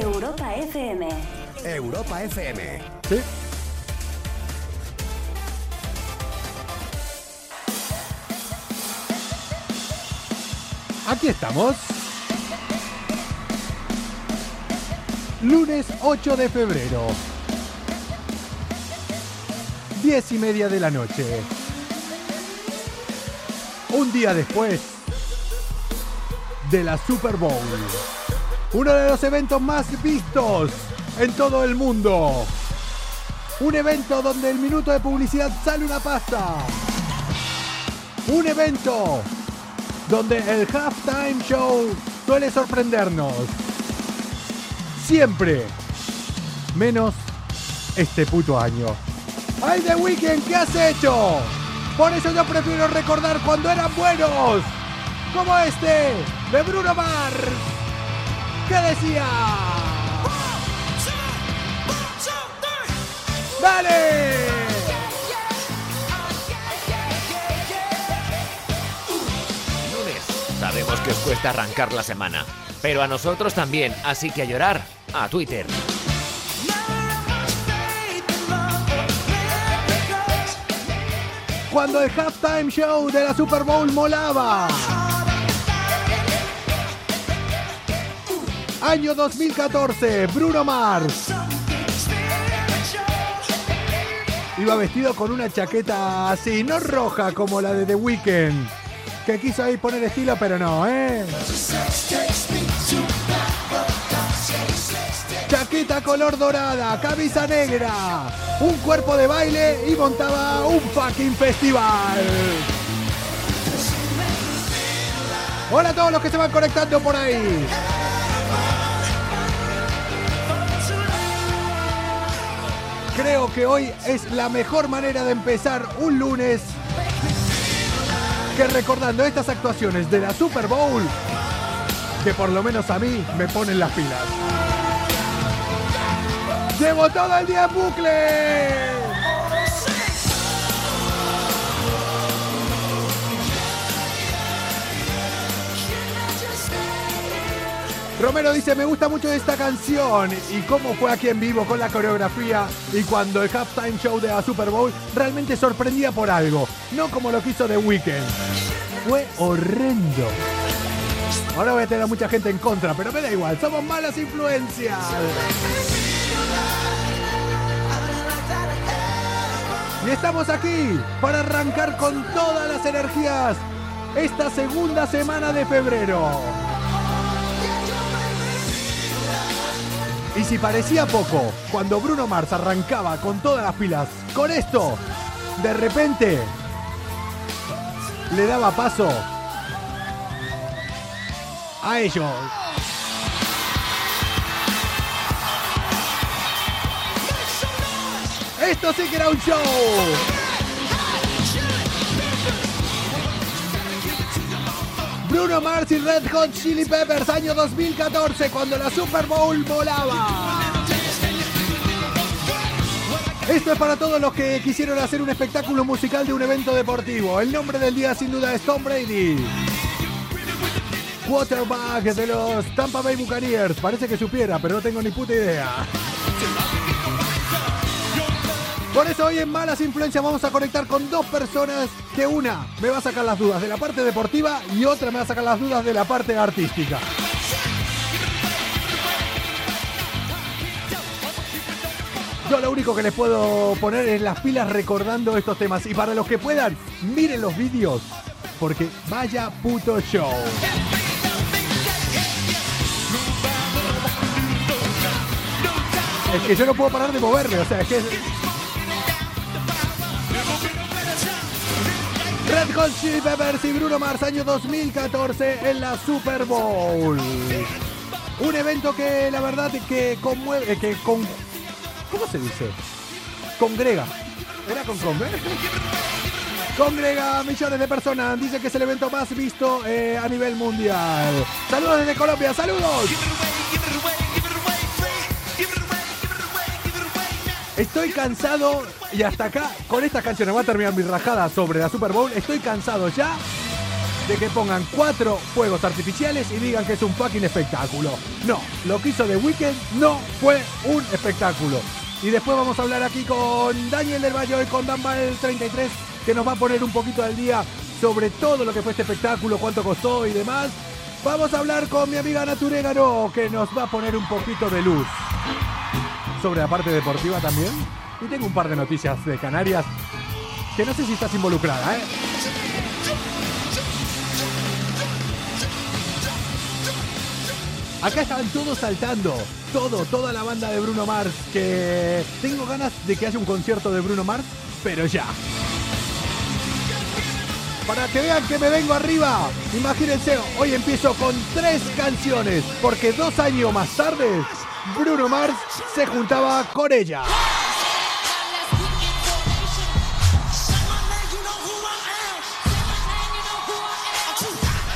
Europa FM. Europa FM. ¿Sí? Aquí estamos. Lunes 8 de febrero. 10 y media de la noche. Un día después de la Super Bowl. Uno de los eventos más vistos en todo el mundo. Un evento donde el minuto de publicidad sale una pasta. Un evento donde el halftime show suele sorprendernos. Siempre. Menos este puto año. ¡Ay, The Weeknd! ¿Qué has hecho? Por eso yo prefiero recordar cuando eran buenos. Como este, de Bruno Mars. ¿Qué decía? ¡Dale! Lunes. Sabemos que os cuesta arrancar la semana, pero a nosotros también, así que a llorar, a Twitter. Cuando el halftime show de la Super Bowl molaba. Año 2014, Bruno Mars. Iba vestido con una chaqueta así, no roja como la de The Weeknd. Que quiso ahí poner estilo, pero no, ¿eh? Chaqueta color dorada, camisa negra, un cuerpo de baile y montaba un fucking festival. Hola a todos los que se van conectando por ahí. Creo que hoy es la mejor manera de empezar un lunes que recordando estas actuaciones de la Super Bowl que por lo menos a mí me ponen las pilas. Llevo todo el día en bucle. Romero dice, me gusta mucho esta canción y cómo fue aquí en vivo con la coreografía y cuando el halftime show de la Super Bowl realmente sorprendía por algo, no como lo quiso The Weeknd. Fue horrendo. Ahora voy a tener a mucha gente en contra, pero me da igual, somos malas influencias. Y estamos aquí para arrancar con todas las energías esta segunda semana de febrero. Y si parecía poco, cuando Bruno Mars arrancaba con todas las pilas, con esto, de repente le daba paso a ellos. Esto sí que era un show. Bruno Mars y Red Hot Chili Peppers, año 2014, cuando la Super Bowl volaba. Esto es para todos los que quisieron hacer un espectáculo musical de un evento deportivo. El nombre del día sin duda es Tom Brady. Quarterback de los Tampa Bay Buccaneers. Parece que supiera, pero no tengo ni puta idea. Por eso hoy en Malas Influencias vamos a conectar con dos personas que una me va a sacar las dudas de la parte deportiva y otra me va a sacar las dudas de la parte artística. Yo lo único que les puedo poner es las pilas recordando estos temas. Y para los que puedan, miren los vídeos. Porque vaya puto show. Es que yo no puedo parar de moverme, o sea, es que... Red Hot Chili Peppers y Bruno Mars, año 2014 en la Super Bowl. Un evento que la verdad que conmueve, que con... ¿Cómo se dice? Congrega. ¿Era con conve? Congrega a millones de personas. Dice que es el evento más visto eh, a nivel mundial. Saludos desde Colombia, saludos. Estoy cansado y hasta acá con estas canciones va a terminar mi rajada sobre la Super Bowl. Estoy cansado ya de que pongan cuatro fuegos artificiales y digan que es un fucking espectáculo. No, lo que hizo The Weeknd no fue un espectáculo. Y después vamos a hablar aquí con Daniel del Valle y con Danbal 33, que nos va a poner un poquito al día sobre todo lo que fue este espectáculo, cuánto costó y demás. Vamos a hablar con mi amiga Naturégaro, que nos va a poner un poquito de luz sobre la parte deportiva también. Y tengo un par de noticias de Canarias que no sé si estás involucrada, ¿eh? Acá están todos saltando, todo, toda la banda de Bruno Mars, que tengo ganas de que haya un concierto de Bruno Mars, pero ya. Para que vean que me vengo arriba, imagínense, hoy empiezo con tres canciones, porque dos años más tarde, Bruno Mars se juntaba con ella.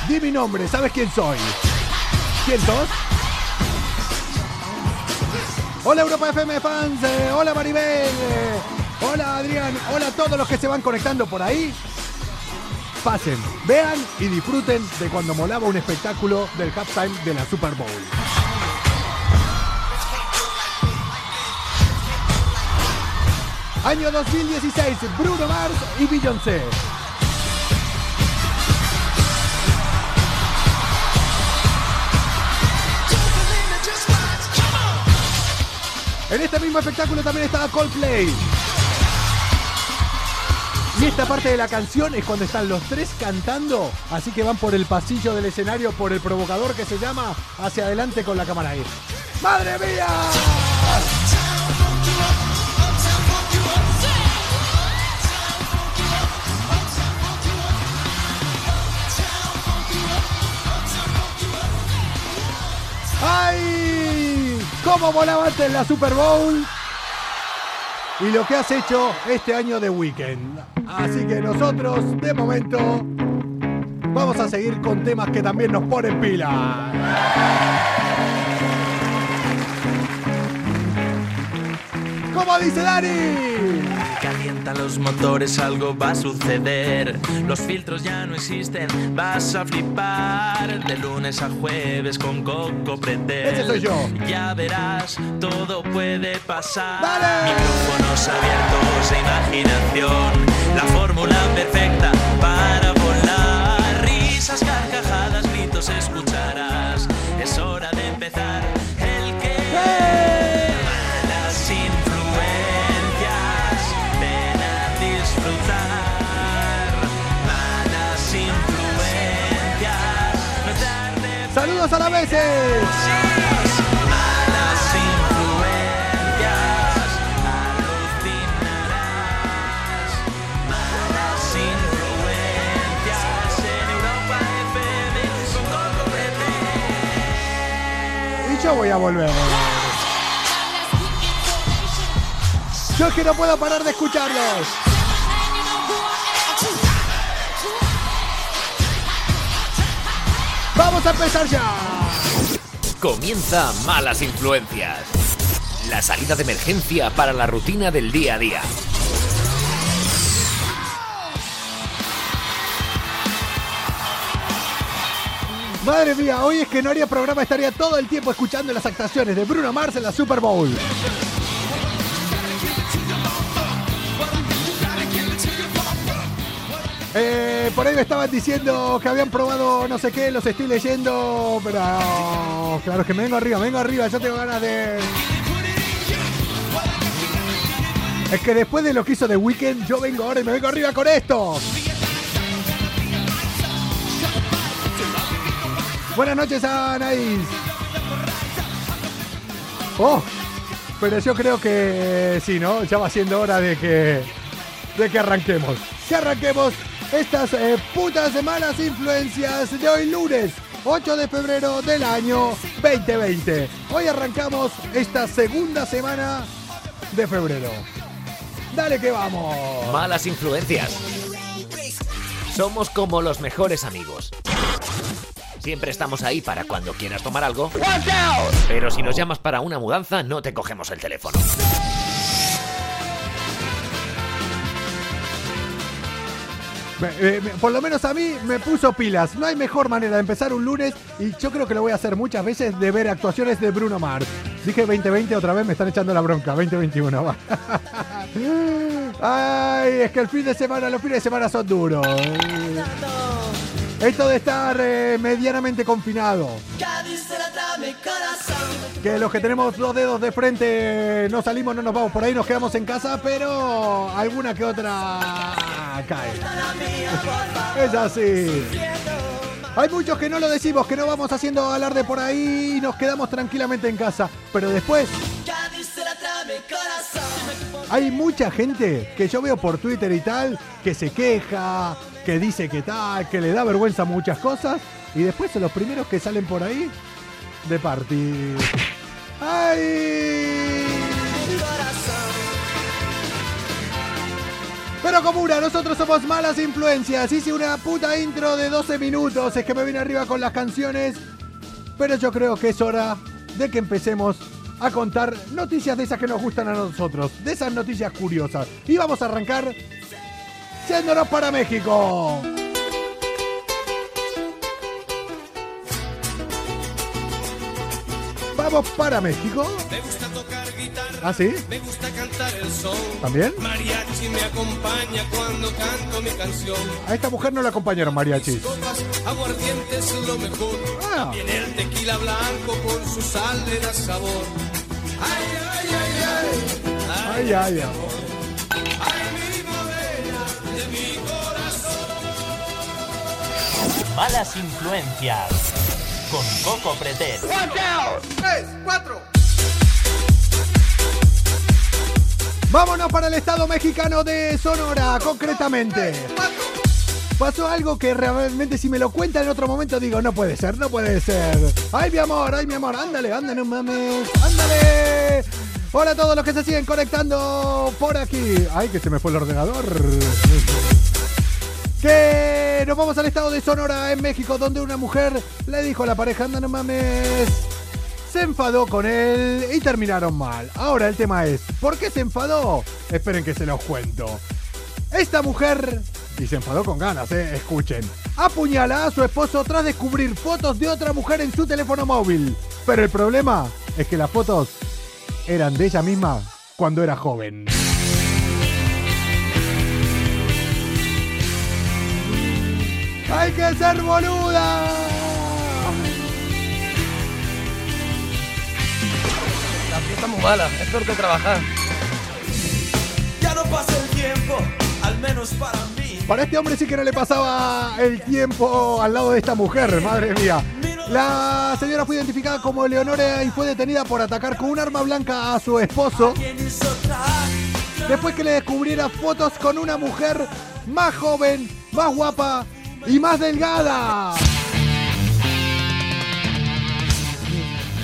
Di mi nombre, ¿sabes quién soy? ¿Quién sos? Hola Europa FM fans, eh, hola Maribel, eh, hola Adrián, hola a todos los que se van conectando por ahí. Pasen, vean y disfruten de cuando molaba un espectáculo del halftime de la Super Bowl. Año 2016, Bruno Mars y Beyoncé. En este mismo espectáculo también estaba Coldplay. Y esta parte de la canción es cuando están los tres cantando, así que van por el pasillo del escenario, por el provocador que se llama, hacia adelante con la cámara ahí. ¡Madre mía! ¡Ay! ¿Cómo volaba en la Super Bowl? Y lo que has hecho este año de weekend. Así que nosotros, de momento, vamos a seguir con temas que también nos ponen pila. ¿Cómo dice Dani? Calientan los motores, algo va a suceder. Los filtros ya no existen, vas a flipar. De lunes a jueves con Coco Pretel. Ese soy yo. Ya verás, todo puede pasar. ¡Dale! Micrófonos abiertos e imaginación. La fórmula perfecta para volar. Risas, carcajadas, gritos escucharás. Es hora de empezar. Coco Bebé. Y yo voy a volver. Yo es que no puedo parar de escucharlos. ¡Vamos a empezar ya! Comienza Malas Influencias. La salida de emergencia para la rutina del día a día. Madre mía, hoy es que no haría programa, estaría todo el tiempo escuchando las actuaciones de Bruno Mars en la Super Bowl. Eh, por ahí me estaban diciendo que habían probado no sé qué, los estoy leyendo, pero claro, es que me vengo arriba, vengo arriba, yo tengo ganas de... Es que después de lo que hizo The Weeknd, yo vengo ahora y me vengo arriba con esto. Buenas noches, Anaís. Oh, pero yo creo que sí, ¿no? Ya va siendo hora de que, de que arranquemos. Que arranquemos estas eh, putas malas influencias de hoy lunes. 8 de febrero del año 2020. Hoy arrancamos esta segunda semana de febrero. Dale que vamos. Malas influencias. Somos como los mejores amigos. Siempre estamos ahí para cuando quieras tomar algo. Pero si nos llamas para una mudanza, no te cogemos el teléfono. Por lo menos a mí me puso pilas. No hay mejor manera de empezar un lunes y yo creo que lo voy a hacer muchas veces de ver actuaciones de Bruno Mars. Dije 2020 otra vez, me están echando la bronca. 2021. va. Ay, es que el fin de semana, los fines de semana son duros. Esto de estar eh, medianamente confinado. Que los que tenemos dos dedos de frente no salimos, no nos vamos por ahí, nos quedamos en casa, pero alguna que otra cae. Es así. Hay muchos que no lo decimos, que no vamos haciendo alarde por ahí y nos quedamos tranquilamente en casa. Pero después hay mucha gente que yo veo por Twitter y tal, que se queja, que dice que tal, que le da vergüenza muchas cosas. Y después son los primeros que salen por ahí de party. ¡Ay! Pero comuna, nosotros somos malas influencias. Hice una puta intro de 12 minutos. Es que me vine arriba con las canciones. Pero yo creo que es hora de que empecemos a contar noticias de esas que nos gustan a nosotros. De esas noticias curiosas. Y vamos a arrancar yéndonos para México. Vamos para México. Me gusta tocar guitarra, ¿Ah, sí? me gusta cantar el son. ¿También? Mariachi me acompaña cuando canto mi canción. A esta mujer no la acompañaron. Copas, es lo mejor. Ah. Viene el tequila blanco con su sal le da sabor. Ay, ay, ay, ay. Ay, ay, ay. Ay, mi morena de mi corazón. Malas influencias. Con Coco Pretel. Vámonos para el estado mexicano de Sonora, concretamente. Pasó algo que realmente si me lo cuentan en otro momento digo, no puede ser, no puede ser. Ay, mi amor, ay, mi amor, ándale, ándale, no mames, ándale. Hola a todos los que se siguen conectando por aquí. Ay, que se me fue el ordenador. Que nos vamos al estado de Sonora, en México, donde una mujer le dijo a la pareja, anda, no mames. Se enfadó con él y terminaron mal. Ahora el tema es, ¿por qué se enfadó? Esperen que se los cuento. Esta mujer, y se enfadó con ganas, eh, escuchen, apuñala a su esposo tras descubrir fotos de otra mujer en su teléfono móvil. Pero el problema es que las fotos eran de ella misma cuando era joven. ¡Hay que ser boluda! La fiesta es muy mala, es peor que trabajar. Ya no pasa el tiempo, al menos para mí. Para este hombre sí que no le pasaba el tiempo al lado de esta mujer, madre mía. La señora fue identificada como Leonora y fue detenida por atacar con un arma blanca a su esposo después que le descubriera fotos con una mujer más joven, más guapa y más delgada.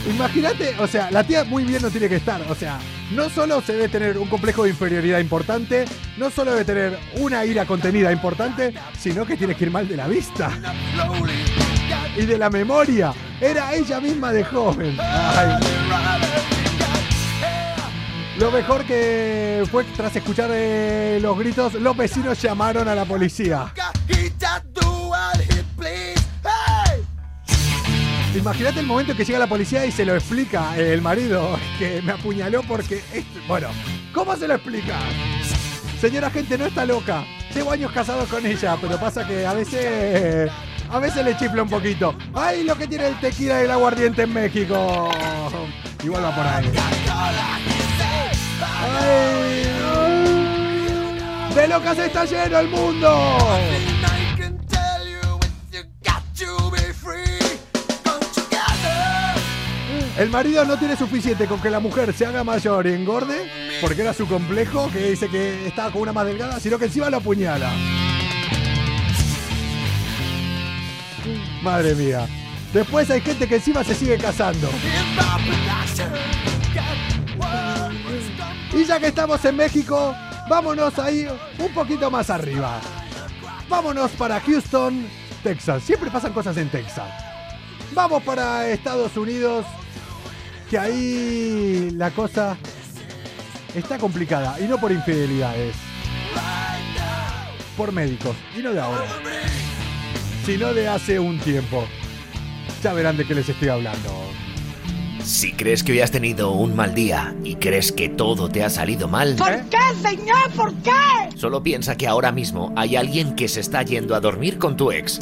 Imagínate, o sea, la tía muy bien no tiene que estar, o sea, no solo se debe tener un complejo de inferioridad importante, no solo debe tener una ira contenida importante, sino que tiene que ir mal de la vista y de la memoria. Era ella misma de joven. Ay. Lo mejor que fue tras escuchar eh, los gritos, los vecinos llamaron a la policía. Imagínate el momento que llega la policía y se lo explica el marido que me apuñaló porque... Bueno, ¿cómo se lo explica? Señora gente, no está loca. Llevo años casado con ella, pero pasa que a veces... A veces le chifla un poquito. ¡Ay, lo que tiene el tequila y el aguardiente en México! Igual va por ahí. ¡De locas está lleno el mundo! El marido no tiene suficiente con que la mujer se haga mayor y engorde, porque era su complejo, que dice que estaba con una más delgada, sino que encima lo apuñala. Madre mía. Después hay gente que encima se sigue casando. Y ya que estamos en México, vámonos ahí un poquito más arriba. Vámonos para Houston, Texas. Siempre pasan cosas en Texas. Vamos para Estados Unidos, que ahí la cosa está complicada y no por infidelidades. por médicos. Y no de ahora, sino de hace un tiempo. Ya verán de qué les estoy hablando. Si crees que hoy has tenido un mal día y crees que todo te ha salido mal, ¿Por qué, señor? ¿Por qué? solo piensa que ahora mismo hay alguien que se está yendo a dormir con tu ex.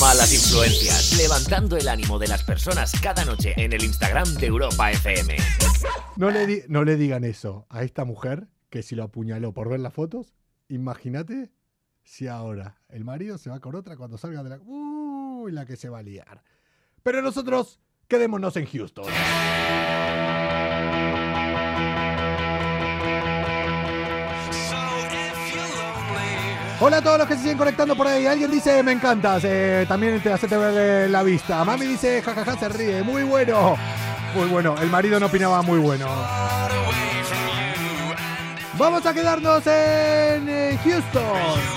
Malas influencias, levantando el ánimo de las personas cada noche en el Instagram de Europa FM. No le, di- no le digan eso a esta mujer que si lo apuñaló por ver las fotos, imagínate si ahora el marido se va con otra cuando salga de la... Uy, la que se va a liar. Pero nosotros quedémonos en Houston. Hola a todos los que se siguen conectando por ahí. Alguien dice me encantas. eh, también te hace ver la vista. Mami dice jajaja se ríe. Muy bueno. Muy bueno. El marido no opinaba muy bueno. Vamos a quedarnos en eh, Houston.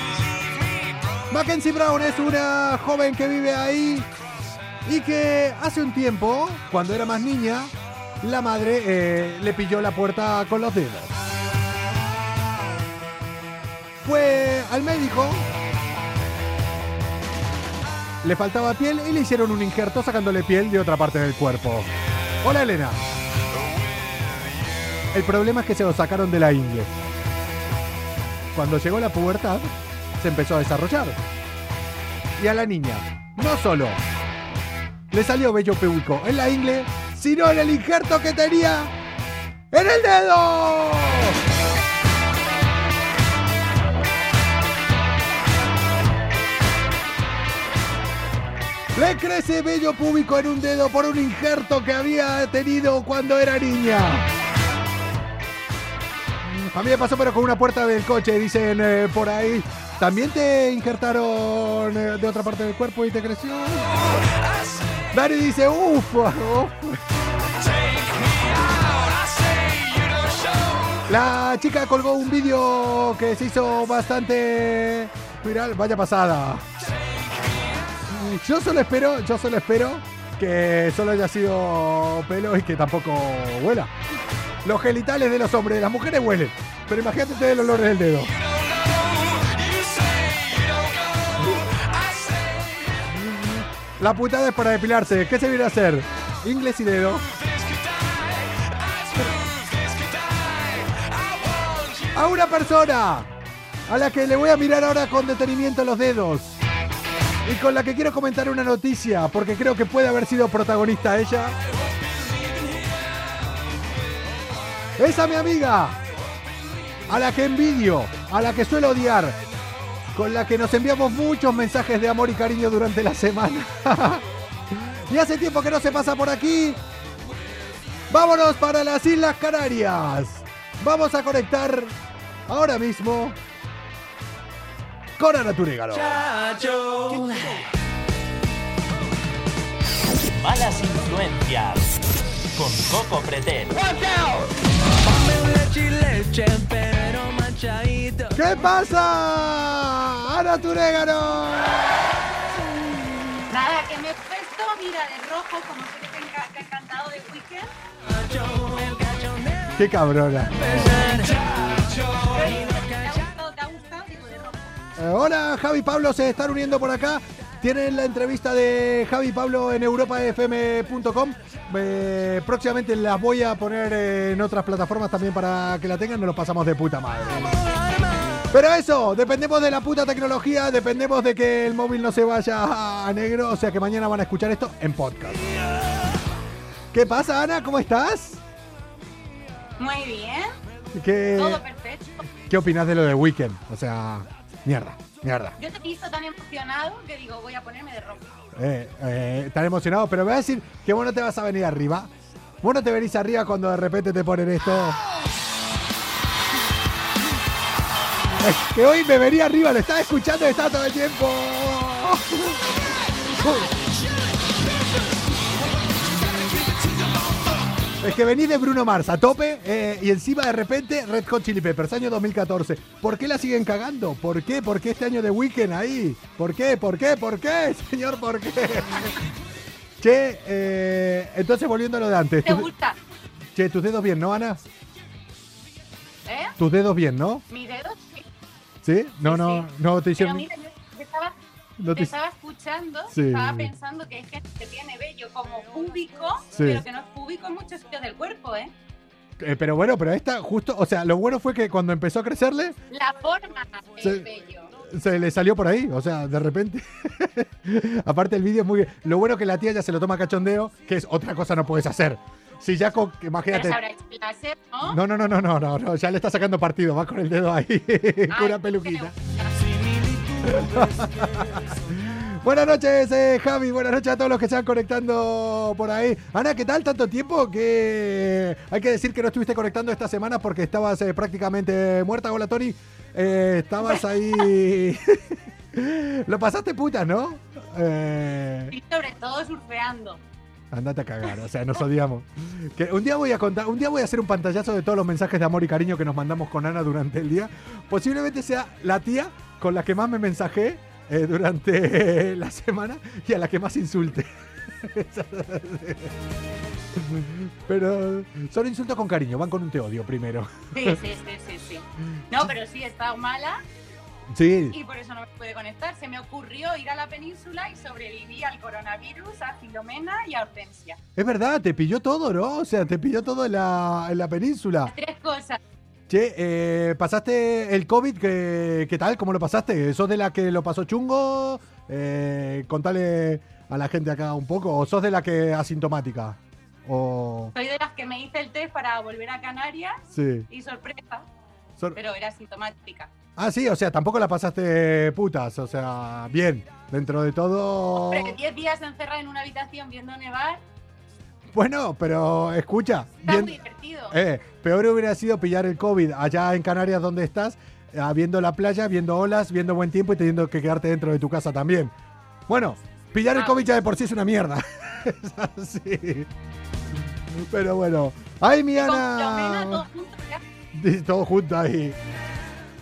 Mackenzie Brown es una joven que vive ahí y que hace un tiempo, cuando era más niña, la madre eh, le pilló la puerta con los dedos. Fue al médico, le faltaba piel y le hicieron un injerto sacándole piel de otra parte del cuerpo. Hola Elena. El problema es que se lo sacaron de la ingle. Cuando llegó la pubertad, se empezó a desarrollar. Y a la niña, no solo le salió vello público en la ingle, sino en el injerto que tenía en el dedo. Le crece vello público en un dedo por un injerto que había tenido cuando era niña. A mí me pasó pero con una puerta del coche, dicen eh, por ahí. ¿También te injertaron eh, de otra parte del cuerpo y te creció? Dani dice, uff. uf. La chica colgó un vídeo que se hizo bastante viral. Vaya pasada. Yo solo espero, yo solo espero que solo haya sido pelo y que tampoco huela. Los genitales de los hombres, las mujeres huelen. Pero imagínate ustedes el olor del dedo. La putada es para depilarse. ¿Qué se viene a hacer? Inglés y dedo. A una persona a la que le voy a mirar ahora con detenimiento los dedos y con la que quiero comentar una noticia porque creo que puede haber sido protagonista ella. Esa mi amiga, a la que envidio, a la que suelo odiar, con la que nos enviamos muchos mensajes de amor y cariño durante la semana. y hace tiempo que no se pasa por aquí. Vámonos para las Islas Canarias. Vamos a conectar ahora mismo con Ana Turégalo. Malas influencias. Con Coco Pretel. ¿Qué pasa? Ana Turégalo. Nada, que me he puesto, mira, de rojo, como sé que te, ha encantado de Weekend. Qué cabrona. ¿Te ha gustado? ¿Te ha gustado? Digo, de rojo. Eh, hola, Javi y Pablo se están uniendo por acá. Tienen la entrevista de Javi y Pablo en europafm.com. Eh, próximamente las voy a poner en otras plataformas también para que la tengan. Nos lo pasamos de puta madre. Pero eso, dependemos de la puta tecnología, dependemos de que el móvil no se vaya a negro. O sea que mañana van a escuchar esto en podcast. ¿Qué pasa, Ana? ¿Cómo estás? Muy bien, ¿Qué, todo perfecto. ¿Qué opinas de lo de Weekend? O sea, mierda, mierda. Yo te he visto tan emocionado que digo, voy a ponerme de rojo. Eh, eh, tan emocionado, pero me va a decir que vos no te vas a venir arriba. Vos no te venís arriba cuando de repente te ponen esto. Es que hoy me venía arriba, lo estaba escuchando y estaba todo el tiempo. Es que venís de Bruno Mars a tope eh, y encima de repente Red Hot Chili Peppers, año 2014. ¿Por qué la siguen cagando? ¿Por qué? ¿Por qué este año de Weekend ahí? ¿Por qué? ¿Por qué? ¿Por qué? Señor, ¿por qué? Che, eh, entonces volviendo a lo de antes. ¿Te gusta? che, tus dedos bien, ¿no, Ana? ¿Eh? Tus dedos bien, ¿no? ¿Mi dedo? Sí. ¿Sí? No, Sí, no, sí. no te Pero hicieron. mira, no te te- estaba escuchando, Sí. estaba pensando que hay gente que tiene vello como púbico, Sí. pero que no es púbico en muchos sitios del cuerpo, ¿eh? Eh, pero bueno, pero esta justo, o sea, lo bueno fue que cuando empezó a crecerle, La forma del vello. se le salió por ahí, o sea, de repente. Aparte el vídeo es muy... Lo bueno que la tía ya se lo toma cachondeo, que es otra cosa no puedes hacer. Si ya con... Imagínate... se ¿no? No, no, no, no, no, no, no, ya le está sacando partido, va con el dedo ahí, con una peluquita. Buenas noches, eh, Javi. Buenas noches a todos los que se están conectando por ahí. Ana, ¿qué tal? Tanto tiempo que hay que decir que no estuviste conectando esta semana porque estabas eh, prácticamente muerta. Hola, Tony. Eh, estabas ahí. Lo pasaste puta, ¿no? Y sobre todo surfeando. andate a cagar, o sea, nos odiamos. Que un día voy a contar, un día voy a hacer un pantallazo de todos los mensajes de amor y cariño que nos mandamos con Ana durante el día. Posiblemente sea la tía con la que más me mensajé eh, durante la semana y a la que más insulte. Pero son insultos con cariño, van con un te odio primero. Sí, sí, sí, sí, sí. No, pero sí, he estado mala Sí, y por eso no me pude conectar. Se me ocurrió ir a la península y sobreviví al coronavirus, a Filomena y a Hortensia. es verdad, te pilló todo, ¿no? O sea, te pilló todo en la, en la península. Tres cosas. Che, eh, ¿pasaste el COVID? ¿Qué, qué tal? ¿Cómo lo pasaste? ¿Sos de la que lo pasó chungo? Eh, contale a la gente acá un poco. ¿O sos de la que asintomática? O... Soy de las que me hice el test para volver a Canarias Sí. y sorpresa, Sor- pero era sintomática. Ah, sí, o sea, tampoco la pasaste putas. O sea, bien. Dentro de todo... Pero 10 días encerrada en una habitación viendo nevar, Bueno, pero escucha. está bien- muy divertido. Eh, peor hubiera sido pillar el COVID allá en Canarias donde estás, eh, viendo la playa, viendo olas, viendo buen tiempo y teniendo que quedarte dentro de tu casa también. Bueno, pillar el Ah. COVID ya de por sí es una mierda. es así. Pero bueno. ¡Ay, mi Ana! Todo junto ahí.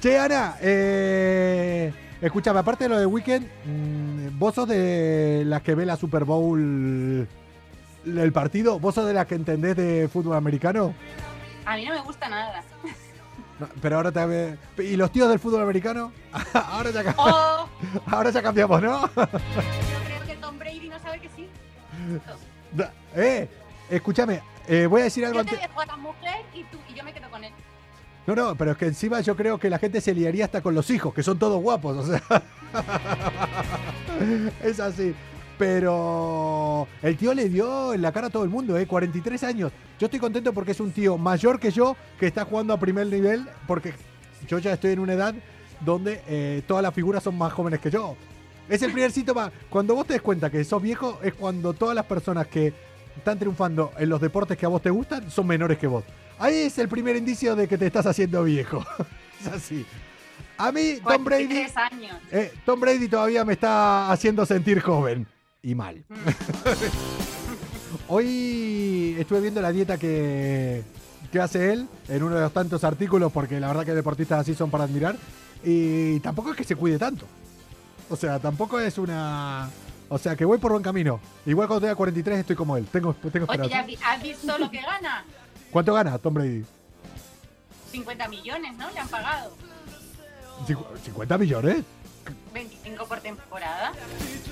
Che, Ana, eh, escúchame, aparte de lo de Weekend, mm, vos sos de las que ve la Super Bowl, el partido, vos sos de las que entendés de fútbol americano. A mí no me gusta nada. No, pero ahora te ¿Y los tíos del fútbol americano? ahora, ya, Oh, ahora ya cambiamos, ¿no? yo creo que Tom Brady no sabe que sí. Da- eh, escúchame, eh, voy a decir algo Yo te antes. dejo a la mujer y, tú, y yo me quedo con él. No, no, pero es que encima yo creo que la gente se liaría hasta con los hijos, que son todos guapos, o sea. es así. Pero el tío le dio en la cara a todo el mundo, ¿eh? 43 años. Yo estoy contento porque es un tío mayor que yo que está jugando a primer nivel, porque yo ya estoy en una edad donde eh, todas las figuras son más jóvenes que yo. Es el primer síntoma. Cuando vos te des cuenta que sos viejo, es cuando todas las personas que están triunfando en los deportes que a vos te gustan son menores que vos. Ahí es el primer indicio de que te estás haciendo viejo. es así. A mí, Tom Brady, 43 años. eh, Tom Brady todavía me está haciendo sentir joven. Y mal. Hoy estuve viendo la dieta que, que hace él en uno de los tantos artículos, porque la verdad que deportistas así son para admirar. Y tampoco es que se cuide tanto. O sea, tampoco es una. O sea, que voy por buen camino. Igual cuando tenga 43 estoy como él. Tengo, tengo Oye, ¿ya esperanza. has vi- has visto lo que gana? ¿Cuánto gana Tom Brady? 50 millones, ¿no? Le han pagado. Cincu- ¿50 millones? 25 por temporada.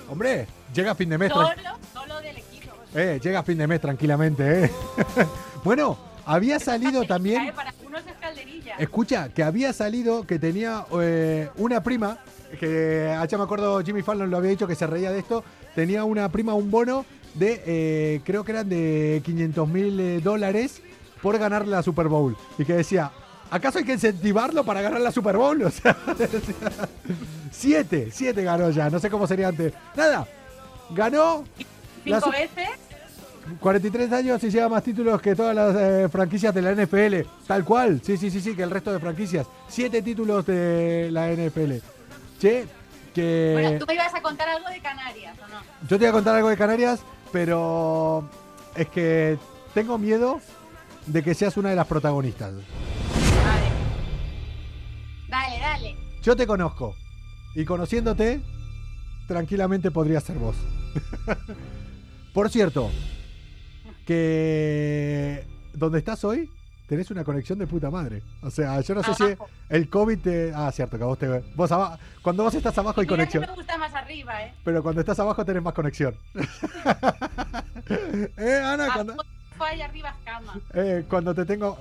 Hombre, llega a fin de mes. Solo, solo del equipo. Eh, llega a fin de mes tranquilamente, ¿eh? bueno, había salido también. Cae Para unos es calderilla. Escucha, que había salido que tenía eh, una prima, que allá me acuerdo Jimmy Fallon lo había dicho que se reía de esto, tenía una prima, un bono de, eh, creo que eran de 500 mil dólares por ganar la Super Bowl. Y que decía, ¿acaso hay que incentivarlo para ganar la Super Bowl? O sea, siete, siete ganó ya, no sé cómo sería antes. Nada, ganó Cinco veces. 43 años y lleva más títulos que todas las eh, franquicias de la NFL. Tal cual. Sí, sí, sí, sí, que el resto de franquicias. Siete títulos de la NFL. Che, que... Bueno, tú me ibas a contar algo de Canarias, ¿o no? Yo te voy a contar algo de Canarias, pero es que tengo miedo de que seas una de las protagonistas. Dale, dale. Yo te conozco. Y conociéndote, tranquilamente podría ser vos. Por cierto, que donde estás hoy tenés una conexión de puta madre. O sea, yo no sé si el COVID te... Ah, cierto, que a vos te... Vos aba- Cuando vos estás abajo hay Mira que conexión. me gusta más arriba, ¿eh? Pero cuando estás abajo tenés más conexión. ¿Eh, Ana? Cuando, Abajo y arriba es cama. eh, cuando te tengo...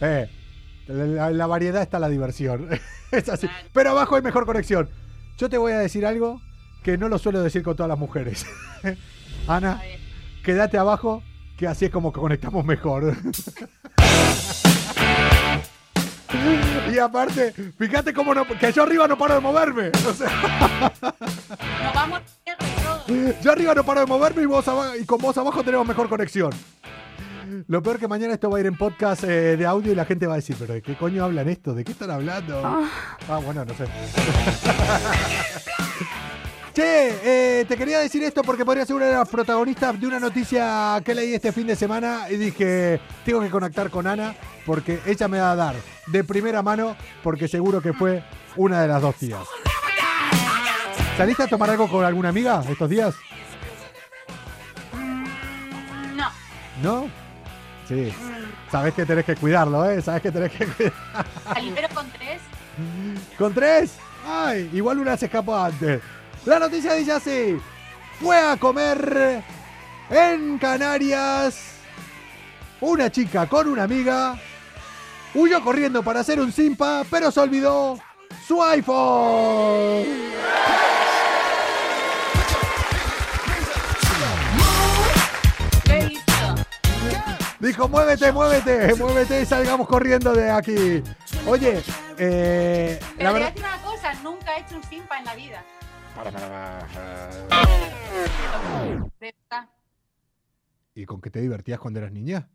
Eh, la, la variedad está la diversión. es así. Pero abajo hay mejor conexión. Yo te voy a decir algo que no lo suelo decir con todas las mujeres. Ana, quédate abajo, que así es como conectamos mejor. y aparte, fíjate cómo no, que yo arriba no paro de moverme. O sea, Nos vamos negros todos. yo arriba no paro de moverme y, vos aba- y con vos abajo tenemos mejor conexión. Lo peor que mañana esto va a ir en podcast eh, de audio y la gente va a decir, pero ¿de qué coño hablan esto? ¿De qué están hablando? Ah, bueno, no sé. Che, eh, te quería decir esto porque podría ser una de las protagonistas de una noticia que leí este fin de semana y dije, tengo que conectar con Ana porque ella me va a dar de primera mano porque seguro que fue una de las dos tías. ¿Saliste a tomar algo con alguna amiga estos días? No. ¿No? Sí. Sabes que tenés que cuidarlo, ¿eh? Sabes que tenés que cuidar. Salí con tres. ¿Con tres? Ay, igual una se escapó antes. La noticia dice así. Fue a comer en Canarias una chica con una amiga. Huyó corriendo para hacer un simpa, pero se olvidó su iPhone. Dijo, muévete, muévete, muévete y salgamos corriendo de aquí. Oye, eh, Pero la te voy a verdad... decir una cosa, nunca he hecho un simpa en la vida. De verdad. ¿Y con qué te divertías cuando eras niña?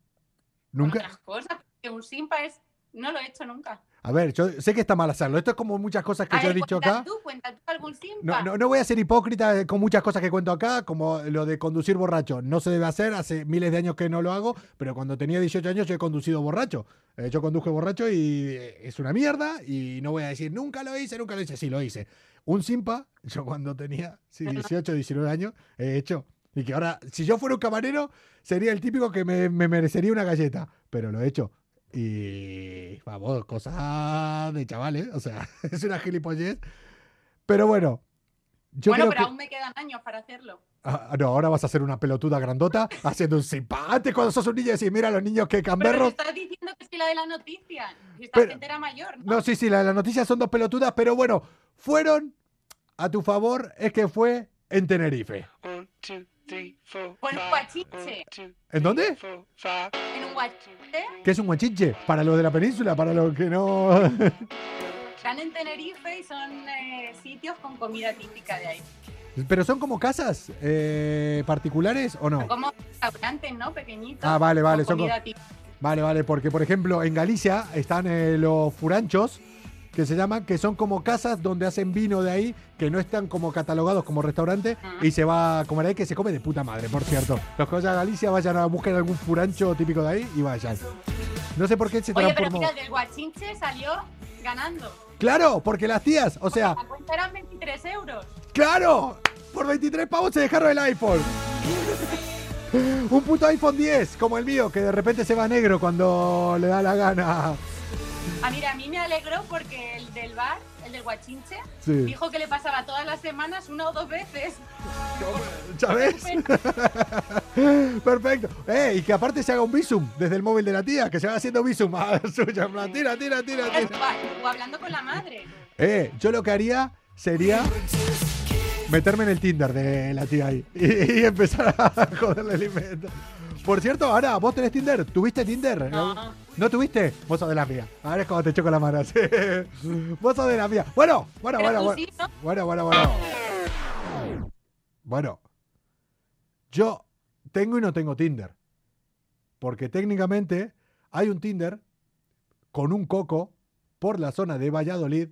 ¿Nunca? Otras cosas, que un simpa es... No lo he hecho nunca. A ver, yo sé que está mal hacerlo. Esto es como muchas cosas que A yo he dicho acá. tú, cuenta tú algún simpa. No, no, no voy a ser hipócrita con muchas cosas que cuento acá, como lo de conducir borracho. No se debe hacer, hace miles de años que no lo hago, pero cuando tenía 18 años yo he conducido borracho. Eh, yo conduje borracho y eh, es una mierda y no voy a decir nunca lo hice, nunca lo hice. Sí, lo hice. Un simpa, yo cuando tenía sí, 18, 19 años, he hecho. Y que ahora, si yo fuera un camarero, sería el típico que me, me merecería una galleta. Pero lo he hecho. Y vamos, cosas de chavales. O sea, es una gilipollez. Pero bueno. Yo bueno, creo pero que- aún me quedan años para hacerlo. Ah, no, ahora vas a ser una pelotuda grandota haciendo un simpa. Antes cuando sos un niño decís, mira los niños que Pero camberros. te estás diciendo que soy la de la noticia. Si esta Pero- gente era mayor, ¿no? No, sí, sí, la, la noticia son dos pelotudas, pero bueno, fueron a tu favor, es que fue en Tenerife. En un guachinche. ¿En dónde? En un guachinche. ¿Qué es un guachinche? Para los de la península, para los que no. Están en Tenerife y son eh, sitios con comida típica de ahí. pero son como casas eh, particulares o no? Como restaurantes, ¿no? Pequeñitos. Ah, vale, vale, con son comida co- típica. Vale, vale, porque por ejemplo en Galicia están eh, los furanchos, que se llaman, que son como casas donde hacen vino de ahí, que no están como catalogados como restaurante, Ah. y se va a comer ahí, que se come de puta madre, por cierto. Los que vayan a Galicia vayan a buscar algún furancho típico de ahí y vayan. No sé por qué se Oye, pero mira, el del guachinche salió ganando. Claro, porque las tías, o sea, La cuenta eran 23 euros. ¡Claro! Por 23 pavos se dejaron el iPhone. Un puto iPhone 10, como el mío, que de repente se va negro cuando le da la gana. Ah, mira, a mí me alegró porque el del bar, el del guachinche, Sí. dijo que le pasaba todas las semanas una o dos veces. ¿Sabes? Perfecto. Eh, y que aparte se haga un visum desde el móvil de la tía, que se va haciendo visum a suya. Tira, tira, tira, tira. O hablando con la madre. Eh, yo lo que haría sería meterme en el Tinder de la tía ahí y, y empezar a joderle el invento. Por cierto, ahora, ¿vos tenés Tinder? ¿Tuviste Tinder? No. ¿No tuviste? Vos sos de la mía. Ahora es cuando te choco la mano. sí. Vos sos de la mía. Bueno, bueno, bueno, bueno. sí, ¿no? Bueno, bueno, bueno. Bueno. Yo tengo y no tengo Tinder. Porque técnicamente hay un Tinder con un coco por la zona de Valladolid.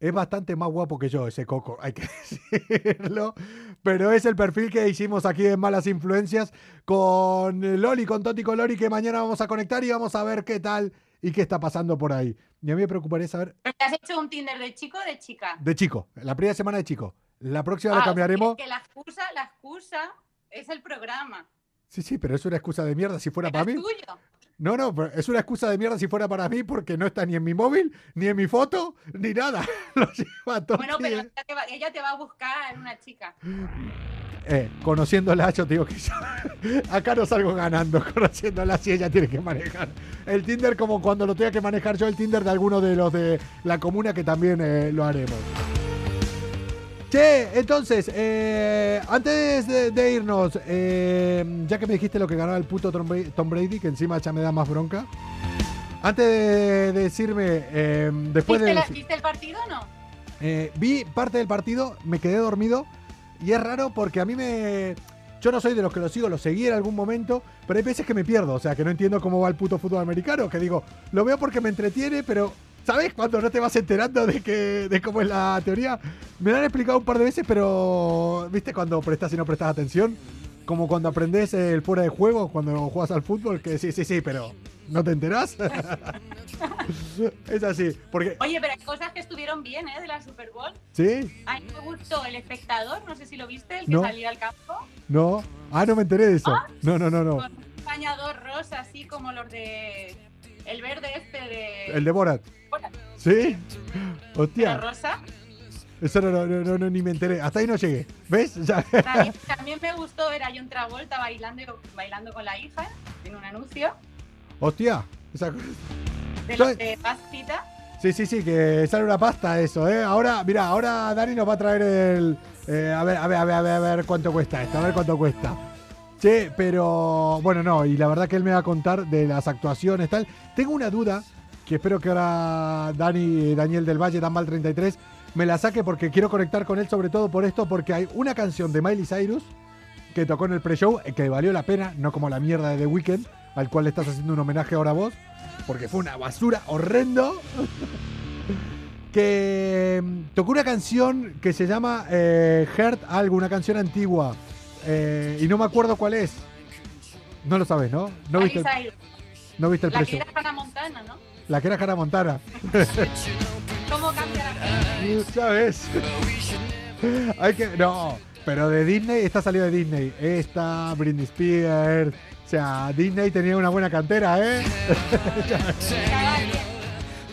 Es bastante más guapo que yo ese coco, hay que decirlo. Pero es el perfil que hicimos aquí en Malas Influencias con Loli, con Toti Colori, que mañana vamos a conectar y vamos a ver qué tal y qué está pasando por ahí. Y a mí me preocuparía saber ¿Pero te has hecho un Tinder de chico o de chica? de chico, la primera semana de chico. La próxima Ah, la cambiaremos. que la excusa, la excusa es el programa. Sí, sí, pero es una excusa de mierda si fuera Pero para es mí. tuyo. No, no, pero es una excusa de mierda si fuera para mí porque no está ni en mi móvil, ni en mi foto, ni nada. Lo lleva todo Bueno, pero ella te, va, ella te va a buscar una chica. eh, conociéndola, yo te digo que yo acá no salgo ganando. Conociéndola, si ella tiene que manejar el Tinder, como cuando lo tenga que manejar yo el Tinder de alguno de los de la comuna, que también eh, lo haremos. Che, entonces, eh, antes de, de irnos, eh, ya que me dijiste lo que ganaba el puto Tom Brady, Tom Brady, que encima ya me da más bronca. Antes de decirme, eh, después ¿Viste, de... la- ¿Viste el partido o no? Vi parte del partido, me quedé dormido y es raro porque a mí me... Yo no soy de los que lo sigo, lo seguí en algún momento, pero hay veces que me pierdo, o sea, que no entiendo cómo va el puto fútbol americano, que digo, lo veo porque me entretiene, pero ¿sabes cuando no te vas enterando de que de cómo es la teoría? Me lo han explicado un par de veces, pero ¿viste cuando prestas y no prestas atención? Como cuando aprendes el fuera de juego, cuando juegas al fútbol, que sí, sí, sí, pero ¿no te enterás? es así, porque... Oye, pero hay cosas que estuvieron bien, ¿eh? De la Super Bowl. ¿Sí? A mí me gustó el espectador, no sé si lo viste, el que No. salía al campo, No. Ah, no me enteré de eso. No, no, no, no. con un bañador rosa, así como los de... El verde este de... El de Borat. Borat. ¿Sí? Pero Hostia, rosa. eso no, no, no, ni me enteré. Hasta ahí no llegué. ¿Ves? Ya. También, también me gustó ver a John Travolta bailando, bailando con la hija en un anuncio Hostia. Esa de los de pastita. Sí, sí, sí, que sale una pasta eso, ¿eh? Ahora, mira, ahora Dani nos va a traer el... eh, a ver, a ver, a ver, a ver, a ver cuánto cuesta esto, a ver cuánto cuesta. Sí, pero bueno, no, y la verdad que él me va a contar de las actuaciones, tal. Tengo una duda, que espero que ahora Dani, Daniel del Valle, Dan Mal 33, me la saque porque quiero conectar con él sobre todo por esto, porque hay una canción de Miley Cyrus que tocó en el pre-show, eh, que valió la pena, no como la mierda de The Weeknd, al cual le estás haciendo un homenaje ahora vos, porque fue una basura horrendo. que mm, tocó una canción que se llama eh, Heart algo, una canción antigua. eh, y no me acuerdo cuál es. No lo sabes, ¿no? No viste el, no viste el la que era Hannah Montana, ¿no? La que era Hannah Montana. ¿Cómo cambia la gente? ¿Sabes? Hay que. No, pero de Disney, esta salió de Disney. Esta, Britney Spears. O sea, Disney tenía una buena cantera, ¿eh?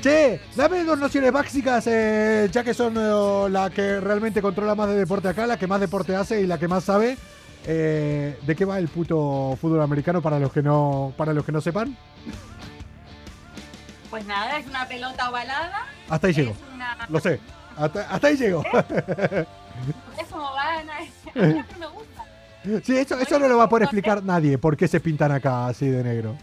Che, dame dos nociones básicas, eh, ya que son eh, la que realmente controla más de deporte acá, la que más deporte hace y la que más sabe. Eh, ¿De qué va el puto fútbol americano para los que no, para los que no sepan? Pues nada, es una pelota ovalada. Hasta ahí llego. Una, Lo sé. Hasta, hasta ahí llego. es como van a... A mí me gusta. Sí, eso, eso no lo va a poder explicar nadie por qué se pintan acá así de negro.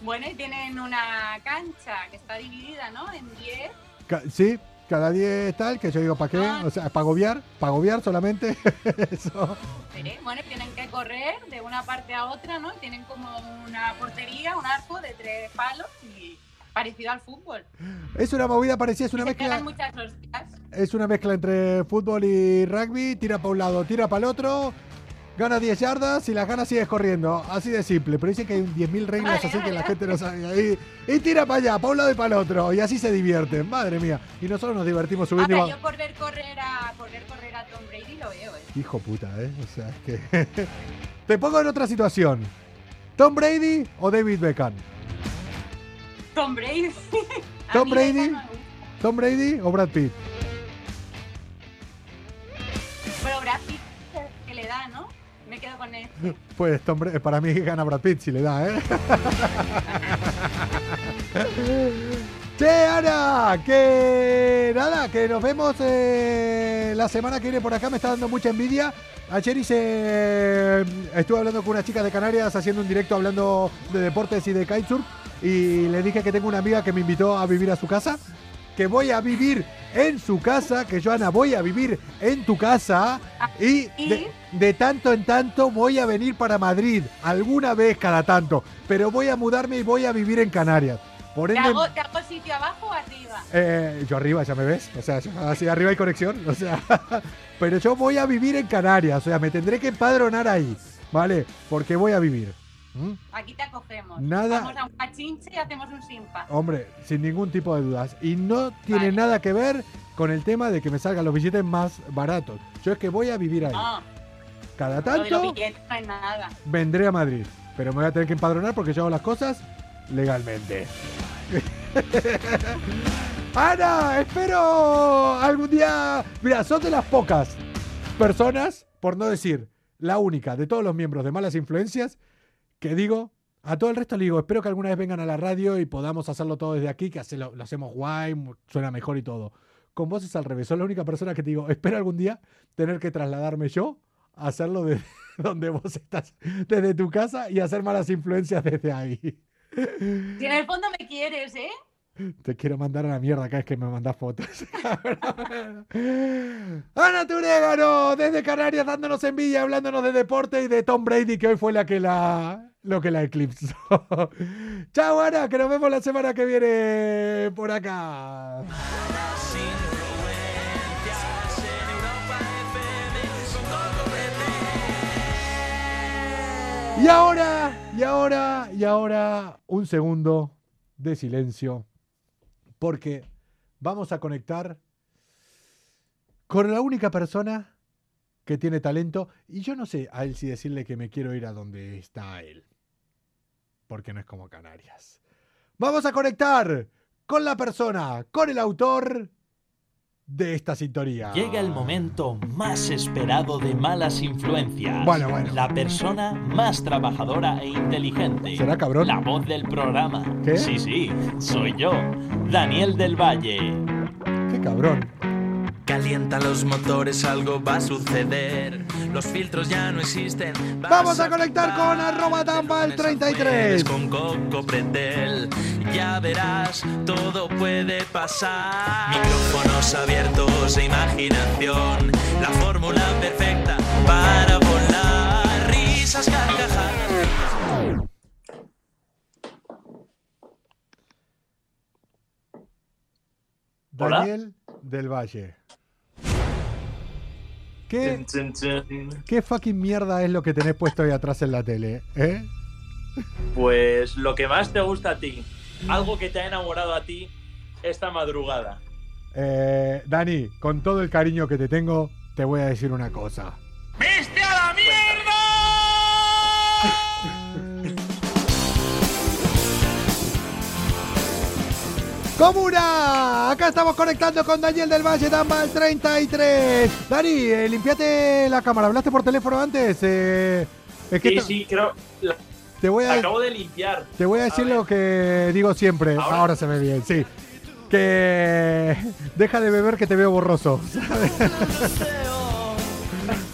Bueno, y tienen una cancha que está dividida, ¿no? En 10. Ca- Sí, cada 10 tal, que yo digo, ¿para qué? Ah. O sea, para gobiar, para gobiar solamente. Eso. Bueno, tienen que correr de una parte a otra, ¿no? Tienen como una portería, un arco de tres palos y parecido al fútbol. Es una movida parecida, es una mezcla. Es una mezcla entre fútbol y rugby, tira para un lado, tira para el otro, gana 10 yardas y las ganas sigues corriendo. Así de simple, pero dicen que hay un 10.000 reglas así que la gente no sabe. Y, y tira para allá, para un lado y para el otro, y así se divierten, madre mía. Y nosotros nos divertimos subiendo y Ahora, yo por ver correr a, por ver correr a Tom Brady lo veo, ¿eh? Hijo puta, ¿eh? O sea, es que... Te pongo en otra situación. ¿Tom Brady o David Beckham? Tom Brady. Tom Brady. ¿Tom Brady o Brad Pitt? Pues Tom Bra- para mí gana Brad Pitt si le da, ¿eh? che, Ana, que nada, que nos vemos eh, la semana que viene por acá, me está dando mucha envidia. Ayer hice, estuve hablando con una chica de Canarias haciendo un directo hablando de deportes y de kitesurf y le dije que tengo una amiga que me invitó a vivir a su casa, que voy a vivir en su casa, que Joana voy a vivir en tu casa y ¿Y? de, de tanto en tanto voy a venir para Madrid, alguna vez cada tanto, pero voy a mudarme y voy a vivir en Canarias. Por ¿Te ende, hago, ¿Te hago sitio abajo o arriba? eh, yo arriba, ya me ves, o sea, así arriba hay conexión, o sea, pero yo voy a vivir en Canarias, o sea, me tendré que empadronar ahí, ¿vale? Porque voy a vivir. ¿Mm? Aquí te acogemos. Nada- Vamos a un pachinche y hacemos un simpa. Hombre, sin ningún tipo de dudas. Y no tiene Vale. nada que ver con el tema de que me salgan los billetes más baratos. Yo es que voy a vivir ahí. No, Cada tanto no nada. vendré a Madrid. pero me voy a tener que empadronar porque yo hago las cosas legalmente. Ana, espero algún día. Mira, son de las pocas personas, por no decir la única de todos los miembros de Malas Influencias, que digo, a todo el resto le digo, espero que alguna vez vengan a la radio y podamos hacerlo todo desde aquí, que hacerlo- lo hacemos guay, suena mejor y todo. Con vos es al revés, soy la única persona que te digo, espero algún día tener que trasladarme yo a hacerlo desde donde vos estás, desde tu casa y hacer malas influencias desde ahí. Si en el fondo me quieres, ¿eh? Te quiero mandar a la mierda cada vez que me mandas fotos. Ana Turégano, desde Canarias, dándonos envidia, hablándonos de deporte y de Tom Brady, que hoy fue la que la, lo que la eclipsó. Chao, Ana, que nos vemos la semana que viene por acá. Y ahora, y ahora, y ahora, un segundo de silencio, porque vamos a conectar con la única persona que tiene talento, y yo no sé a él si decirle que me quiero ir a donde está él, porque no es como Canarias. Vamos a conectar con la persona, con el autor de esta sintonía. Llega el momento más esperado de malas influencias. Bueno, bueno. La persona más trabajadora e inteligente. ¿Será cabrón? La voz del programa. ¿Qué? Sí, sí, soy yo, Daniel del Valle. Qué cabrón. Calienta los motores, algo va a suceder. Los filtros ya no existen. Vamos a conectar con arroba Tampal De lunes a 33. jueves Con Coco Pretel. Ya verás, todo puede pasar. Micrófonos abiertos e imaginación. La fórmula perfecta para volar. Risas, carcajadas. Hola. Daniel del Valle. ¿Qué, ¿Qué fucking mierda es lo que tenés puesto ahí atrás en la tele? ¿Eh? Pues lo que más te gusta a ti, algo que te ha enamorado a ti esta madrugada. Eh, Dani, con todo el cariño que te tengo, te voy a decir una cosa. ¡Viste a la mierda! ¡Comuna! Acá estamos conectando con Daniel del Valle, Dambal 33. Dani, eh, limpiate la cámara. ¿Hablaste por teléfono antes? Eh, es que Sí, sí, creo. la- te voy a, acabo de limpiar. Te voy a decir lo que digo siempre. Ahora, ¿Ahora? se ve bien, sí. Que deja de beber que te veo borroso.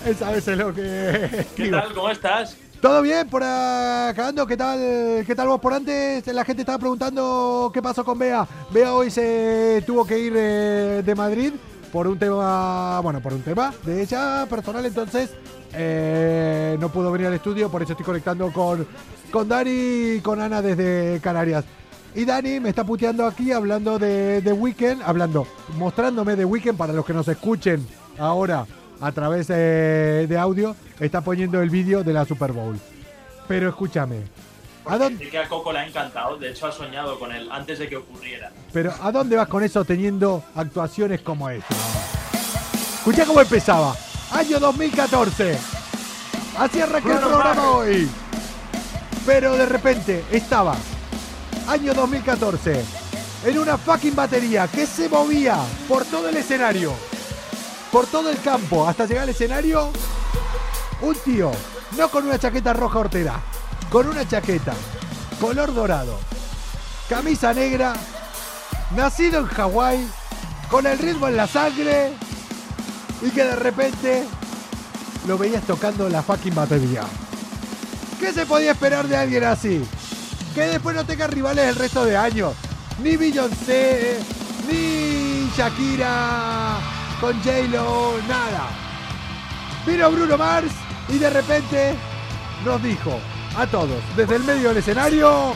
Esa vez es lo que ¿Qué digo. tal? ¿Cómo estás? ¿Todo bien por acá? ¿Qué tal? ¿Qué tal vos por antes? La gente estaba preguntando qué pasó con Bea. Bea hoy se tuvo que ir eh, de Madrid por un tema, bueno, por un tema de ella personal, entonces eh, no pudo venir al estudio, por eso estoy conectando con, con Dani y con Ana desde Canarias. Y Dani me está puteando aquí hablando de, de Weekend, hablando, mostrándome de Weekend para los que nos escuchen ahora a través de, de audio, está poniendo el vídeo de la Super Bowl. Pero escúchame, ¿a dónde, que a Coco le ha encantado, de hecho ha soñado con él antes de que ocurriera. pero ¿a dónde vas con eso teniendo actuaciones como esta? Escucha cómo empezaba. Año 2014. Así arranqué el programa hoy. Pero de repente estaba, año 2014, en una fucking batería que se movía por todo el escenario, por todo el campo, hasta llegar al escenario. Un tío, no con una chaqueta roja hortera, con una chaqueta, color dorado, camisa negra, nacido en Hawái, con el ritmo en la sangre y que de repente lo veías tocando la fucking batería. ¿Qué se podía esperar de alguien así? Que después no tenga rivales el resto de años. Ni Beyoncé, ni Shakira, con J-Lo, nada. Vino Bruno Mars y de repente nos dijo a todos, desde el medio del escenario,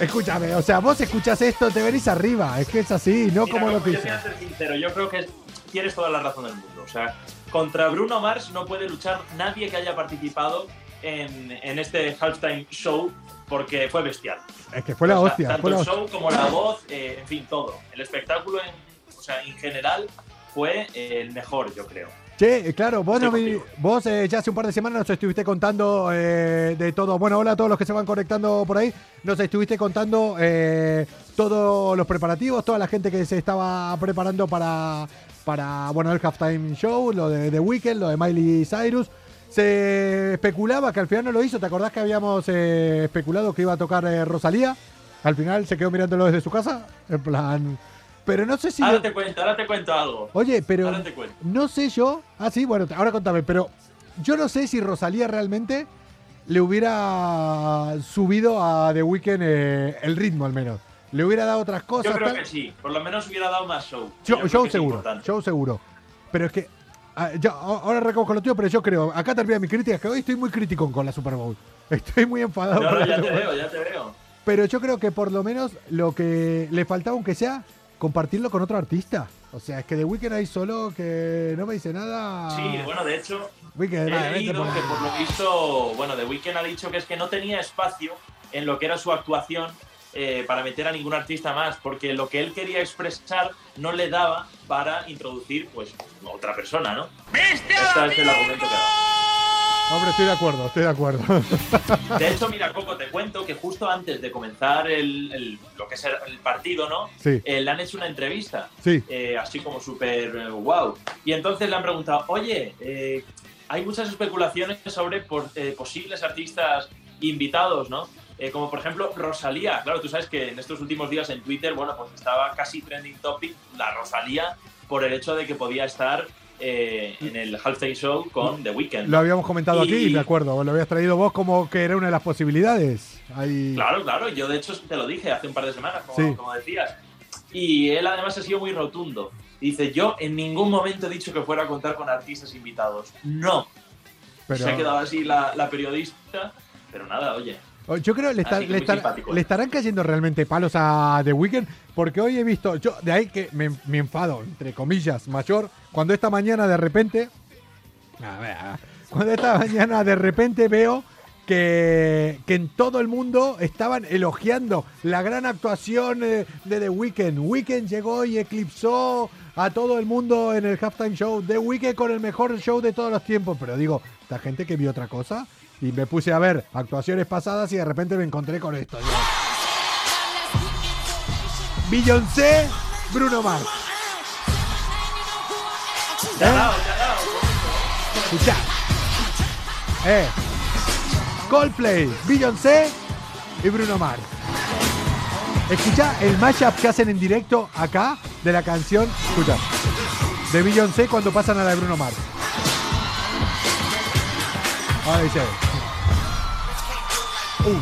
Escúchame, o sea, vos escuchás esto, te venís arriba. Es que es así, no Mira, como lo que yo hizo. te voy a ser sincero, yo creo que es- tienes toda la razón del mundo. O sea, contra Bruno Mars no puede luchar nadie que haya participado en, en este halftime show porque fue bestial. Es que fue la O sea, hostia. tanto fue la el hostia. show como la voz, eh, en fin, todo. El espectáculo en, o sea, en general fue eh, el mejor, yo creo. Eh, claro, vos, no vi- vos eh, ya hace un par de semanas nos estuviste contando eh, de todo. Bueno, hola a todos los que se van conectando por ahí. Nos estuviste contando eh, todos los preparativos, toda la gente que se estaba preparando para, para bueno, el halftime show, lo de The Weeknd, lo de Miley Cyrus. Se especulaba que al final no lo hizo. ¿Te acordás que habíamos eh, especulado que iba a tocar eh, Rosalía? Al final se quedó mirándolo desde su casa. En plan. Pero no sé si. Ahora te cuento, ahora te cuento algo. Oye, pero Ahora te cuento. no sé yo. Ah, sí, bueno, ahora contame, pero yo no sé si Rosalía realmente le hubiera subido a The Weeknd eh, el ritmo al menos. Le hubiera dado otras cosas. Yo creo tal. que sí, por lo menos hubiera dado más show. Show, Yo show seguro, show seguro. Pero es que. Ah, ahora recojo lo tío, pero yo creo. Acá termina mi crítica, que hoy estoy muy crítico con la Super Bowl. Estoy muy enfadado No, no, ya te veo, ya te veo. Pero yo creo que por lo menos lo que le faltaba, aunque sea, compartirlo con otro artista. O sea, es que The Weeknd ahí solo que no me dice nada. Sí, bueno, de hecho, Weeknd, he leído por- que por lo visto, bueno, The Weeknd ha dicho que es que no tenía espacio en lo que era su actuación eh, para meter a ningún artista más, porque lo que él quería expresar no le daba para introducir, pues, otra persona, ¿no? Este es el argumento que da. Hombre, estoy de acuerdo, estoy de acuerdo. De hecho, mira, Coco, te cuento que justo antes de comenzar el, el- lo que es el, el partido, ¿no? Sí. Eh, le han hecho una entrevista, Sí. eh, así como súper eh, wow. Y entonces le han preguntado, oye, eh, hay muchas especulaciones sobre por- eh, posibles artistas invitados, ¿no? Eh, como por ejemplo Rosalía. Claro, tú sabes que en estos últimos días en Twitter, bueno, pues estaba casi trending topic la Rosalía por el hecho de que podía estar eh, en el halftime show con The Weeknd. Lo habíamos comentado aquí, Y- me acuerdo. Lo habías traído vos como que era una de las posibilidades. Ahí. Claro, claro, yo de hecho te lo dije hace un par de semanas, como, Sí. como decías. Y él además ha sido muy rotundo. Dice, yo en ningún momento he dicho que fuera a contar con artistas invitados. No. pero Se ha quedado así la, la periodista, pero nada, oye. Oh, yo creo que le, está- que le, estar- simpático, le estarán cayendo realmente palos a The Weeknd. Porque hoy he visto, yo de ahí que me, me enfado, entre comillas, mayor, cuando esta mañana de repente. A ver, a ver, cuando esta mañana de repente veo que, que en todo el mundo estaban elogiando la gran actuación eh, de The Weeknd. Weeknd llegó y eclipsó a todo el mundo en el halftime show. The Weeknd con el mejor show de todos los tiempos. Pero digo, esta gente que vio otra cosa. Y me puse a ver actuaciones pasadas y de repente me encontré con esto. Beyoncé, Bruno Mars. Dado. Escucha. Eh. Coldplay, Beyoncé y Bruno Mars. Escucha el mashup que hacen en directo acá de la canción. Escucha. De Beyoncé cuando pasan a la de Bruno Mars. Ahí dice. Uh,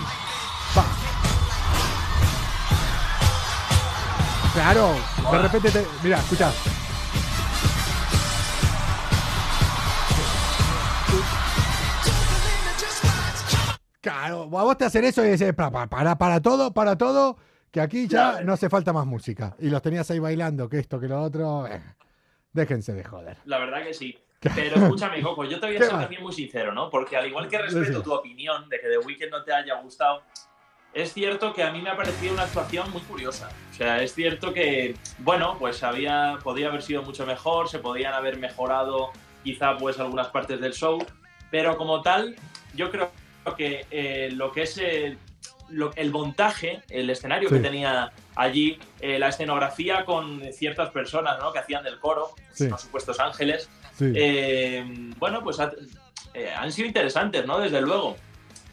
pa. Claro, de repente te. Mira, escucha. Claro, a vos te hacen eso y dices, para, para, para, todo, para todo, que aquí ya Ya. no hace falta más música. Y los tenías ahí bailando, que esto, que lo otro. eh, déjense de joder. La verdad que sí. Pero escúchame, Coco, yo te voy a ¿Qué ser también muy sincero, ¿no? Porque al igual que respeto tu opinión de que The Weeknd no te haya gustado, es cierto que a mí me ha parecido una actuación muy curiosa. O sea, es cierto que, bueno, pues había, podía haber sido mucho mejor, se podían haber mejorado quizá pues algunas partes del show, pero como tal, yo creo que eh, lo que es el, lo- el montaje, el escenario Sí. que tenía allí, eh, la escenografía con ciertas personas ¿no? que hacían del coro, Sí. los supuestos ángeles, Sí. eh, bueno, pues ha- eh, han sido interesantes, ¿no? Desde luego.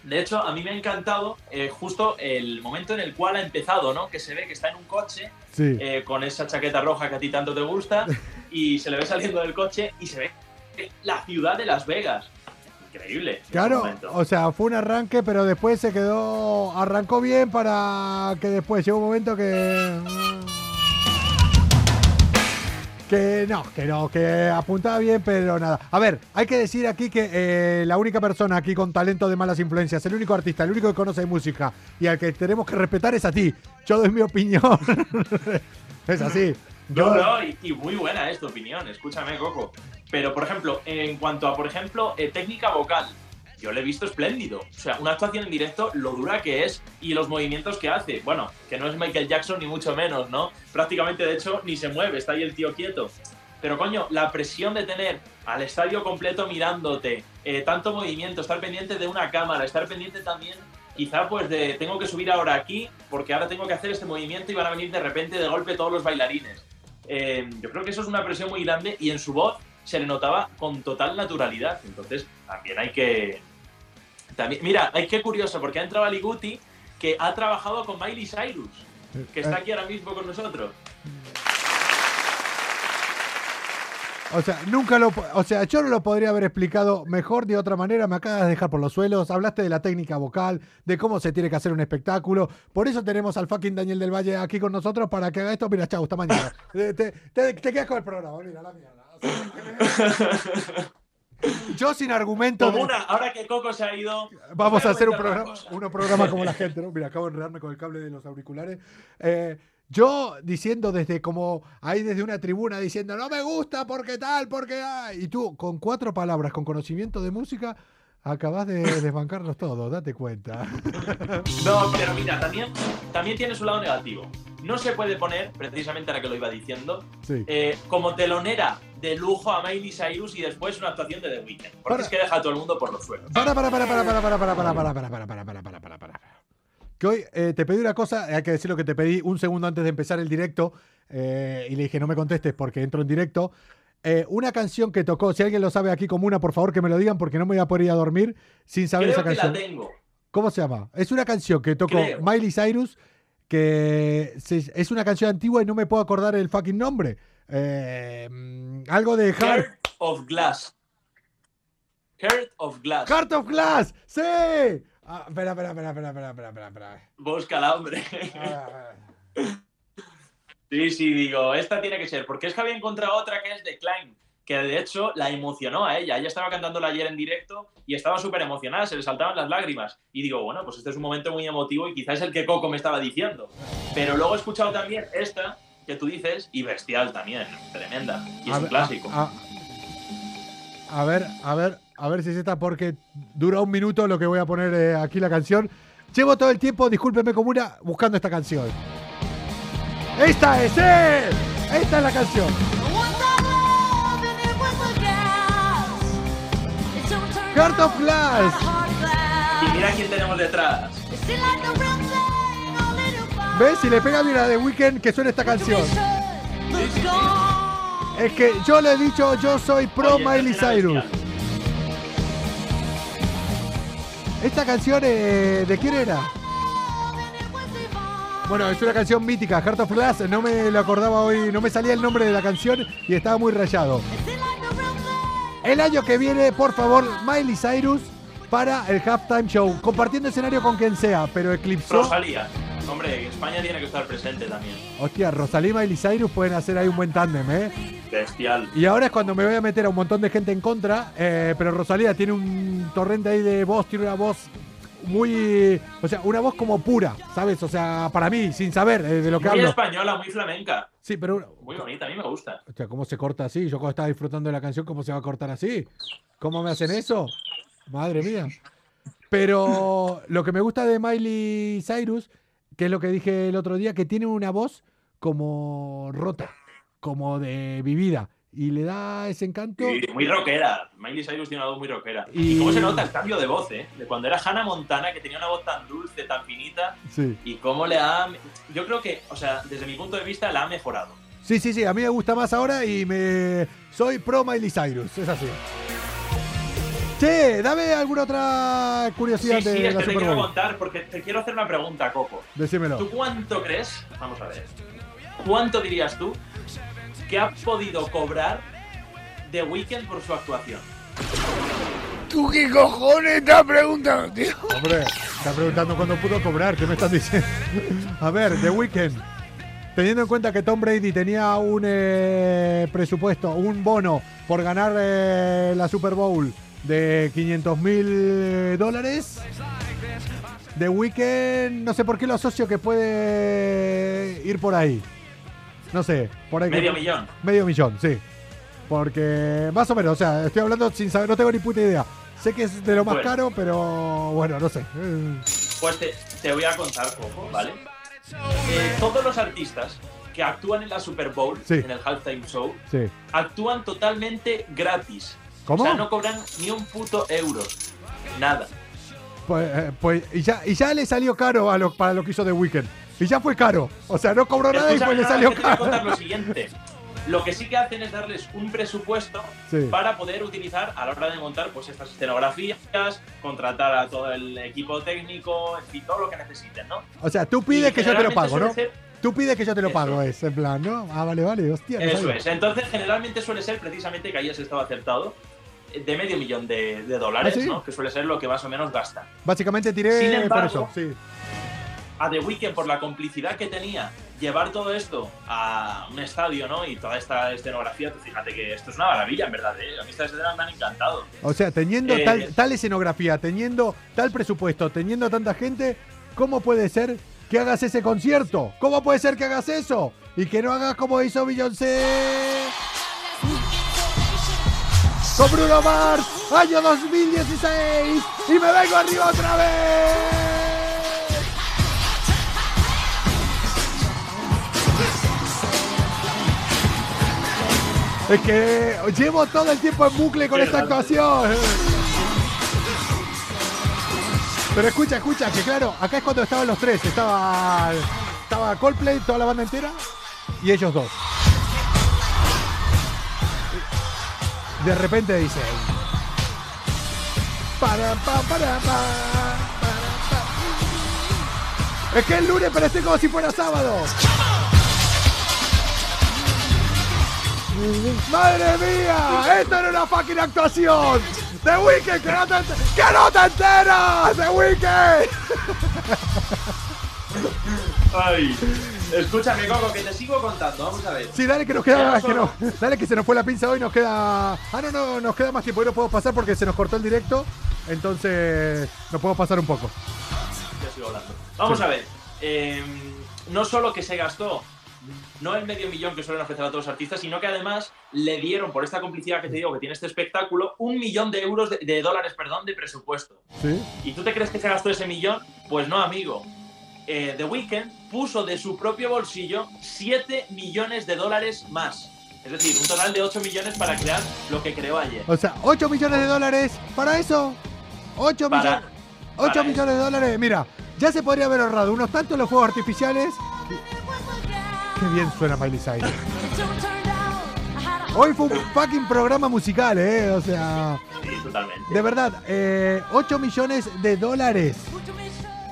De hecho, a mí me ha encantado eh, justo el momento en el cual ha empezado, ¿no? Que se ve que está en un coche eh, con esa chaqueta roja que a ti tanto te gusta y se le ve saliendo del coche y se ve la ciudad de Las Vegas. Increíble. Claro, o sea, fue un arranque, pero después se quedó. Arrancó bien para que después llegó un momento que. Que no, que no, que apuntaba bien, pero nada. A ver, hay que decir aquí que eh, la única persona aquí con talento de malas influencias, el único artista, el único que conoce música y al que tenemos que respetar es a ti. Yo doy mi opinión. es así. No, no, y, y muy buena es tu opinión, escúchame, Coco. Pero, por ejemplo, en cuanto a, por ejemplo, eh, técnica vocal, yo le he visto espléndido. O sea, una actuación en directo, lo dura que es y los movimientos que hace. Bueno, que no es Michael Jackson ni mucho menos, ¿no? Prácticamente, de hecho, ni se mueve, está ahí el tío quieto. Pero coño, la presión de tener al estadio completo mirándote, eh, tanto movimiento, estar pendiente de una cámara, estar pendiente también quizá pues de tengo que subir ahora aquí porque ahora tengo que hacer este movimiento y van a venir de repente de golpe todos los bailarines. Eh, yo creo que eso es una presión muy grande y en su voz se le notaba con total naturalidad. Entonces también hay que... También, mira, hay que curioso porque ha entrado Ali Guti que ha trabajado con Miley Cyrus, que está aquí ahora mismo con nosotros. O sea, nunca lo. O sea, yo no lo podría haber explicado mejor de otra manera. Me acabas de dejar por los suelos. Hablaste de la técnica vocal, de cómo se tiene que hacer un espectáculo. Por eso tenemos al fucking Daniel del Valle aquí con nosotros para que haga esto. Mira, chau, hasta mañana. te- te- te quedas con el programa. Mira, la mierda. Yo sin argumento. Como de- una, ahora que Coco se ha ido... Vamos a hacer un programa, un programa como la gente, ¿no? Mira, acabo de enredarme con el cable de los auriculares. Eh, yo diciendo desde como ahí desde una tribuna diciendo no me gusta porque tal, porque ah", y tú con cuatro palabras con conocimiento de música acabas de desbancarlos todos, date cuenta. No, pero mira, también, también tiene su lado negativo. No se puede poner, precisamente ahora que lo iba diciendo, Sí. eh, como telonera de lujo a Miley Cyrus y después una actuación de The Weeknd. Porque Para. es que deja a todo el mundo por los suelos. Para, para, para, para, para, para, para, para, para, para, para, para, para, para, para, para. Que hoy eh, te pedí una cosa, hay que decir lo que te pedí un segundo antes de empezar el directo eh, y le dije no me contestes porque entro en directo. Eh, una canción que tocó, si alguien lo sabe aquí como una, por favor que me lo digan porque no me voy a poder ir a dormir sin saber Creo esa que canción. la tengo. ¿Cómo se llama? Es una canción que tocó Creo. Miley Cyrus, que es una canción antigua y no me puedo acordar el fucking nombre. Eh, mm, algo de Heart. Of Glass. Heart of Glass. Heart of Glass, sí. Ah, espera, espera, espera, espera, espera, espera, espera. Búscala, hombre. Ah. Sí, sí, digo, esta tiene que ser, porque es que había encontrado otra que es de Klein que de hecho la emocionó a ella. Ella estaba cantándola ayer en directo y estaba súper emocionada, se le saltaban las lágrimas. Y digo, bueno, pues este es un momento muy emotivo y quizás es el que Coco me estaba diciendo. Pero luego he escuchado también esta que tú dices y bestial también, tremenda. Y es a un ver, clásico. A, a- a ver, a ver, a ver si es esta porque dura un minuto lo que voy a poner eh, aquí la canción. Llevo todo el tiempo, discúlpeme como una, buscando esta canción. ¡Esta es! ¡eh! ¡Esta es la canción! Heart of Glass. Y mira quién tenemos detrás. ¿Ves? Si le pega bien a The Weeknd que suena esta canción. Es que yo le he dicho, yo soy pro Oye, Miley Cyrus. Esta canción, eh, ¿de quién era? Bueno, es una canción mítica, Heart of Glass. No me lo acordaba hoy, no me salía el nombre de la canción y estaba muy rayado. El año que viene, por favor, Miley Cyrus para el halftime show, compartiendo escenario con quien sea, pero eclipsó. Rosalía. Hombre, España tiene que estar presente también. Hostia, Rosalía y Miley Cyrus pueden hacer ahí un buen tándem, ¿eh? Bestial. Y ahora es cuando me voy a meter a un montón de gente en contra, eh, pero Rosalía tiene un torrente ahí de voz, tiene una voz muy. O sea, una voz como pura, ¿sabes? O sea, para mí, sin saber eh, de lo que Muy hablo. española, muy flamenca. Sí, pero. Muy bonita, a mí me gusta. O sea, ¿cómo se corta así? Yo cuando estaba disfrutando de la canción, ¿cómo se va a cortar así? ¿Cómo me hacen eso? Madre mía. Pero lo que me gusta de Miley Cyrus, que es lo que dije el otro día, que tiene una voz como rota, como de vivida. Y le da ese encanto. Y muy rockera. Miley Cyrus tiene una voz muy rockera. Y- Y... cómo se nota el cambio de voz, ¿eh? De cuando era Hannah Montana, que tenía una voz tan dulce, tan finita, Sí. y cómo le ha... Yo creo que, o sea, desde mi punto de vista, la ha mejorado. Sí, sí, sí, a mí me gusta más ahora y me soy pro Miley Cyrus, es así. Che, dame alguna otra curiosidad Sí, sí, de es la que te Super quiero Bowl. contar, porque te quiero hacer una pregunta, Coco. Decímelo. ¿Tú cuánto crees? Vamos a ver. ¿Cuánto dirías tú que ha podido cobrar The Weeknd por su actuación? ¿Tú qué cojones estás preguntando, tío? Hombre, está preguntando cuándo pudo cobrar, ¿qué me estás diciendo? A ver, The Weeknd. Teniendo en cuenta que Tom Brady tenía un eh, presupuesto, un bono por ganar eh, la Super Bowl de 500 mil dólares, The Weeknd, no sé por qué lo asocio que puede ir por ahí. No sé, por ahí. que- Medio millón. Medio millón, sí. Porque más o menos, o sea, estoy hablando sin saber, no tengo ni puta idea. Sé que es de lo más Bueno. caro, pero bueno, no sé. Pues te, te voy a contar poco, ¿vale? Eh, todos los artistas que actúan en la Super Bowl, Sí. en el halftime show, Sí. actúan totalmente gratis. ¿Cómo? O sea, no cobran ni un puto euro. Nada. Pues, eh, pues y, ya, y ya le salió caro a lo, para lo que hizo The Weeknd. Y ya fue caro. O sea, no cobró nada y pues le salió que te voy a contar caro. lo siguiente. Lo que sí que hacen es darles un presupuesto Sí. para poder utilizar a la hora de montar pues estas escenografías, contratar a todo el equipo técnico, en fin, todo lo que necesiten, ¿no? O sea, tú pides Y que yo te lo pago, ¿no? ser- Tú pides que yo te lo Eso. pago, es en plan, ¿no? Ah, vale, vale, hostia. no Eso sabía. es. Entonces, generalmente suele ser precisamente que hayas estado acertado eh, de medio millón de, de dólares, ¿Ah, sí? ¿no? Que suele ser lo que más o menos gastan. Básicamente tiré Sin por embargo, eso, sí. A The Weeknd, por la complicidad que tenía, llevar todo esto a un estadio, ¿no? Y toda esta escenografía, fíjate que esto es una maravilla, en verdad, ¿eh? A mí estas escenas me han encantado. O sea, teniendo Eh, tal, tal escenografía, teniendo tal presupuesto, teniendo tanta gente, ¿cómo puede ser que hagas ese concierto? ¿Cómo puede ser que hagas eso? Y que no hagas como hizo Beyoncé. Con Bruno Mars, año 2016. Y me vengo arriba otra vez. Es que llevo todo el tiempo en bucle con Qué esta grande. actuación. Pero escucha, escucha, que claro, acá es cuando estaban los tres. Estaba, estaba Coldplay, toda la banda entera, y ellos dos. De repente dice. Para, para, para. Es que es lunes, pero estoy como si fuera sábado. ¡Madre mía! ¡Esto era una fucking actuación! ¡The Weeknd! ¡Que no te, que no te enteras! ¡The Weeknd! Ay, escúchame, Coco, que te sigo contando. Vamos a ver. Sí, dale que nos queda. Que no, dale que se nos fue la pinza hoy, nos queda. Ah, no, no, nos queda más tiempo. Hoy no podemos pasar porque se nos cortó el directo. Entonces, nos podemos pasar un poco. Ya sigo hablando. Vamos Sí. a ver. eh, no solo que se gastó no el medio millón que suelen ofrecer a todos los artistas, sino que además le dieron, por esta complicidad que te digo que tiene este espectáculo, un millón de euros, de, de dólares, perdón, de presupuesto. ¿Sí? ¿Y tú te crees que se gastó ese millón? Pues no, amigo. Eh, The Weeknd puso de su propio bolsillo 7 millones de dólares más. Es decir, un total de 8 millones para crear lo que creó ayer. O sea, 8 millones de dólares para eso. 8 Para- millones. 8 para millones de dólares. Mira, ya se podría haber ahorrado unos tantos los fuegos artificiales. Qué bien suena Miley Cyrus. Hoy fue un fucking programa musical, ¿eh? O sea, Sí, totalmente. de verdad, eh, 8 millones de dólares.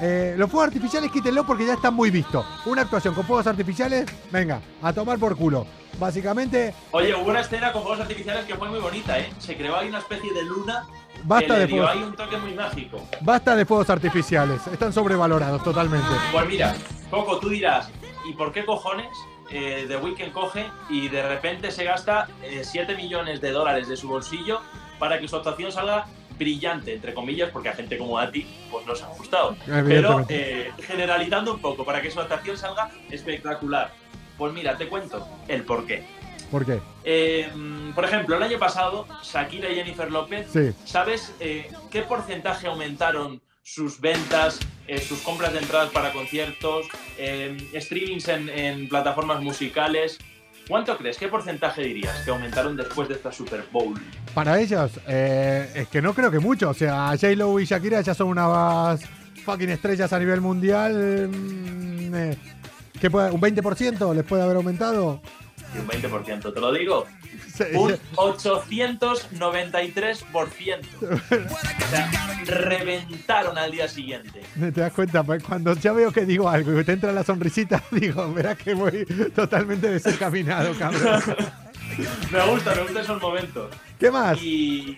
Eh, los fuegos artificiales quítenlo porque ya están muy vistos. Una actuación con fuegos artificiales, venga, a tomar por culo. Básicamente, Oye, hubo una escena con fuegos artificiales que fue muy bonita, ¿eh? Se creó ahí una especie de luna Basta que le de dio fuegos. ahí un toque muy mágico. basta de fuegos artificiales. Están sobrevalorados totalmente. Pues mira, Coco, tú dirás, ¿y por qué cojones eh, The Weeknd coge y de repente se gasta 7 millones de dólares de su bolsillo para que su actuación salga brillante, entre comillas, porque a gente como a ti pues nos ha gustado. Pero eh, generalizando un poco, para que su actuación salga espectacular. Pues mira, te cuento el por qué. ¿Por qué? Eh, mm, por ejemplo, el año pasado, Shakira y Jennifer López, Sí. ¿sabes eh, qué porcentaje aumentaron sus ventas, eh, sus compras de entradas para conciertos, eh, streamings en, en plataformas musicales? ¿Cuánto crees? ¿Qué porcentaje dirías que aumentaron después de esta Super Bowl? Para ellos, eh, es que no creo que mucho. O sea, J-Lo y Shakira ya son unas fucking estrellas a nivel mundial. Mm, ¿qué puede, ¿Un 20% les puede haber aumentado? Y un 20%, te lo digo. Un sí. 893%. O sea, reventaron al día siguiente. ¿Te das cuenta? Pues Cuando ya veo que digo algo y te entra la sonrisita, digo, verás que voy totalmente desencaminado, cabrón. Me gusta, me gustan esos momentos. ¿Qué más? Y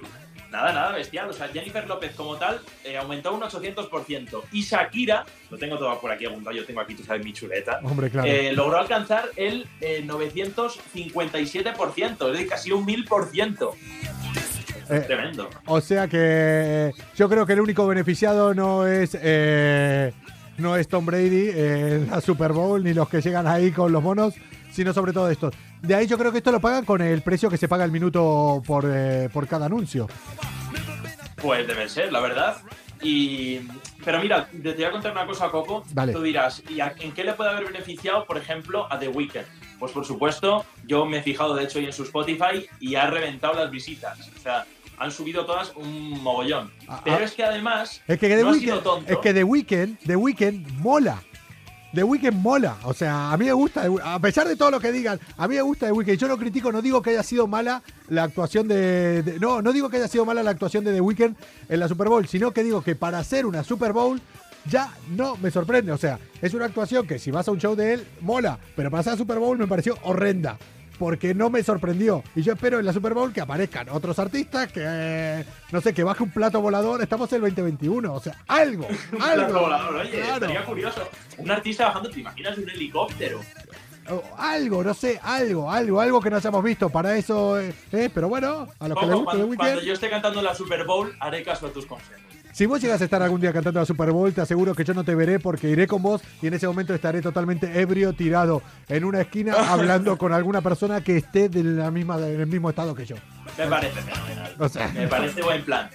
nada, nada, bestial. O sea, Jennifer López como tal eh, aumentó un 800%. Y Shakira, lo tengo todo por aquí apuntado, yo tengo aquí, tú sabes, mi chuleta. Hombre, claro. eh, logró alcanzar el eh, 957%, es decir, casi un 1000%. Eh, Tremendo. O sea que yo creo que el único beneficiado no es eh, no es Tom Brady en la Super Bowl ni los que llegan ahí con los bonos, sino sobre todo estos. De ahí yo creo que esto lo pagan con el precio que se paga el minuto por, eh, por cada anuncio. Pues debe ser, la verdad. Y, pero mira, te voy a contar una cosa, Coco. Vale. Tú dirás, ¿y a- en qué le puede haber beneficiado, por ejemplo, a The Weeknd? Pues por supuesto, yo me he fijado de hecho hoy en su Spotify y ha reventado las visitas. O sea, han subido todas un mogollón. Ah, Pero ah. es que además Es que The no ha sido tonto. es que The Weeknd, The Weeknd mola. The Weeknd mola. O sea, a mí me gusta, a pesar de todo lo que digan, a mí me gusta The Weeknd. Yo no critico, no digo que haya sido mala la actuación de, no, no digo que haya sido mala la actuación de The Weeknd en la Super Bowl, sino que digo que para hacer una Super Bowl ya no me sorprende. O sea, es una actuación que si vas a un show de él, mola. Pero para hacer Super Bowl me pareció horrenda. Porque no me sorprendió. Y yo espero en la Super Bowl que aparezcan otros artistas, que eh, no sé, que baje un plato volador. Estamos en el 2021. O sea, algo. Un algo. plato volador, oye, Claro. estaría curioso. Un artista bajando, ¿te imaginas un helicóptero? O algo, no sé, algo, algo, algo que no hayamos visto. Para eso, eh, eh, pero bueno, a los que les guste cuando, cuando Weeknd. yo esté cantando la Super Bowl, haré caso a tus consejos. Si vos llegas a estar algún día cantando la Super Bowl, te aseguro que yo no te veré porque iré con vos y en ese momento estaré totalmente ebrio, tirado en una esquina, hablando con alguna persona que esté de la misma, en el mismo estado que yo. Me parece fenomenal. O sea- Me parece buen plan.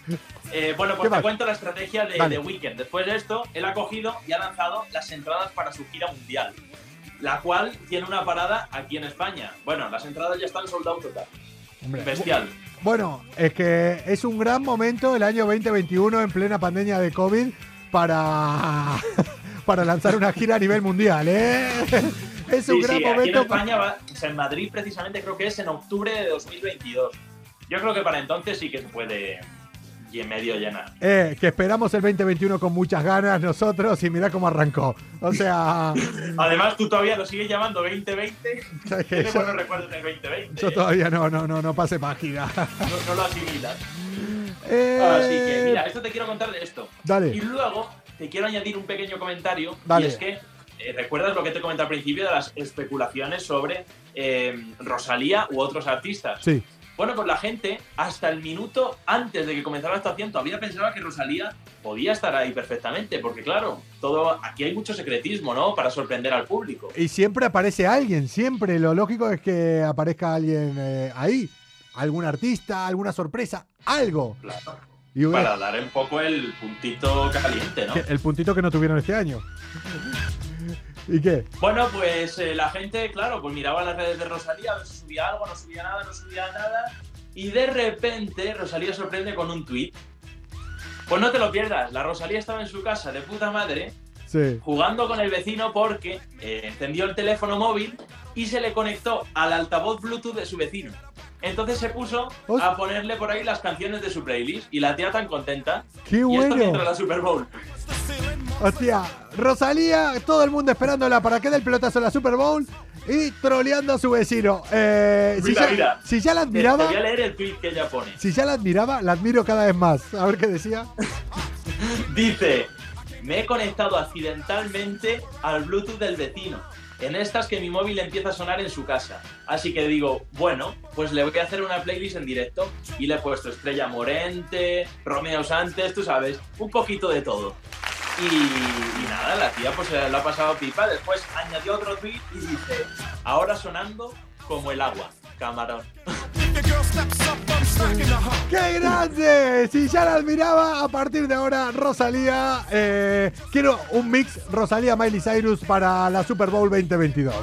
Eh, bueno, ¿Qué pues más? te cuento la estrategia de, Vale. de Weekend. Después de esto, él ha cogido y ha lanzado las entradas para su gira mundial, la cual tiene una parada aquí en España. Bueno, las entradas ya están sold out total. Hombre, Bestial. Bueno, es que es un gran momento el año 2021 en plena pandemia de COVID para, para lanzar una gira a nivel mundial, ¿eh? Es un Sí, gran sí, aquí en momento. España va, o sea, en Madrid precisamente creo que es en octubre de 2022. Yo creo que para entonces sí que se puede y medio llenar. Eh, que esperamos el 2021 con muchas ganas nosotros y mira cómo arrancó. O sea, Además, tú todavía lo sigues llamando 2020. ¿sabes qué? Tienes yo, buenos recuerdos del 2020. yo todavía no, no, no, no pase página. No, no lo asimilas. Eh, Así que, mira, esto te quiero contar de esto. Dale. Y luego te quiero añadir un pequeño comentario. Dale. Y es que, eh, ¿recuerdas lo que te comenté al principio de las especulaciones sobre eh, Rosalía u otros artistas? Sí. Bueno, pues la gente, hasta el minuto antes de que comenzara la actuación, todavía pensaba que Rosalía podía estar ahí perfectamente. Porque, claro, todo aquí hay mucho secretismo, ¿no? Para sorprender al público. Y siempre aparece alguien, siempre. Lo lógico es que aparezca alguien eh, ahí. Algún artista, alguna sorpresa, algo. Claro. Y Para dar un poco el puntito caliente, ¿no? el puntito que no tuvieron este año. ¿Y qué? Bueno, pues eh, la gente, claro, pues miraba las redes de Rosalía, a ver si subía algo, no subía nada, no subía nada. Y de repente Rosalía sorprende con un tuit. Pues no te lo pierdas, la Rosalía estaba en su casa de puta madre Sí. jugando con el vecino porque eh, encendió el teléfono móvil y se le conectó al altavoz Bluetooth de su vecino. Entonces se puso a ponerle por ahí las canciones de su playlist y la tía tan contenta. ¡Qué Y esto bueno! mientras la Super Bowl. Hostia, Rosalía, todo el mundo esperándola para que dé el pelotazo en la Super Bowl y troleando a su vecino. Eh, si, Mira, ya, mira. si ya la Te, te admiraba, voy a leer el tweet que ella pone. si ya la admiraba, la admiro cada vez más. A ver qué decía. Dice, me he conectado accidentalmente al Bluetooth del vecino. En estas que mi móvil empieza a sonar en su casa. Así que digo, bueno, pues le voy a hacer una playlist en directo y le he puesto Estrella Morente, Romeo Santos, tú sabes, un poquito de todo. Y, y nada, la tía pues se la ha pasado pipa. Después añadió otro tweet y dice, ahora sonando como el agua, camarón. ¡Qué grande! Si ya la admiraba, a partir de ahora, Rosalía. eh, quiero un mix Rosalía-Miley Cyrus para la Super Bowl 2022.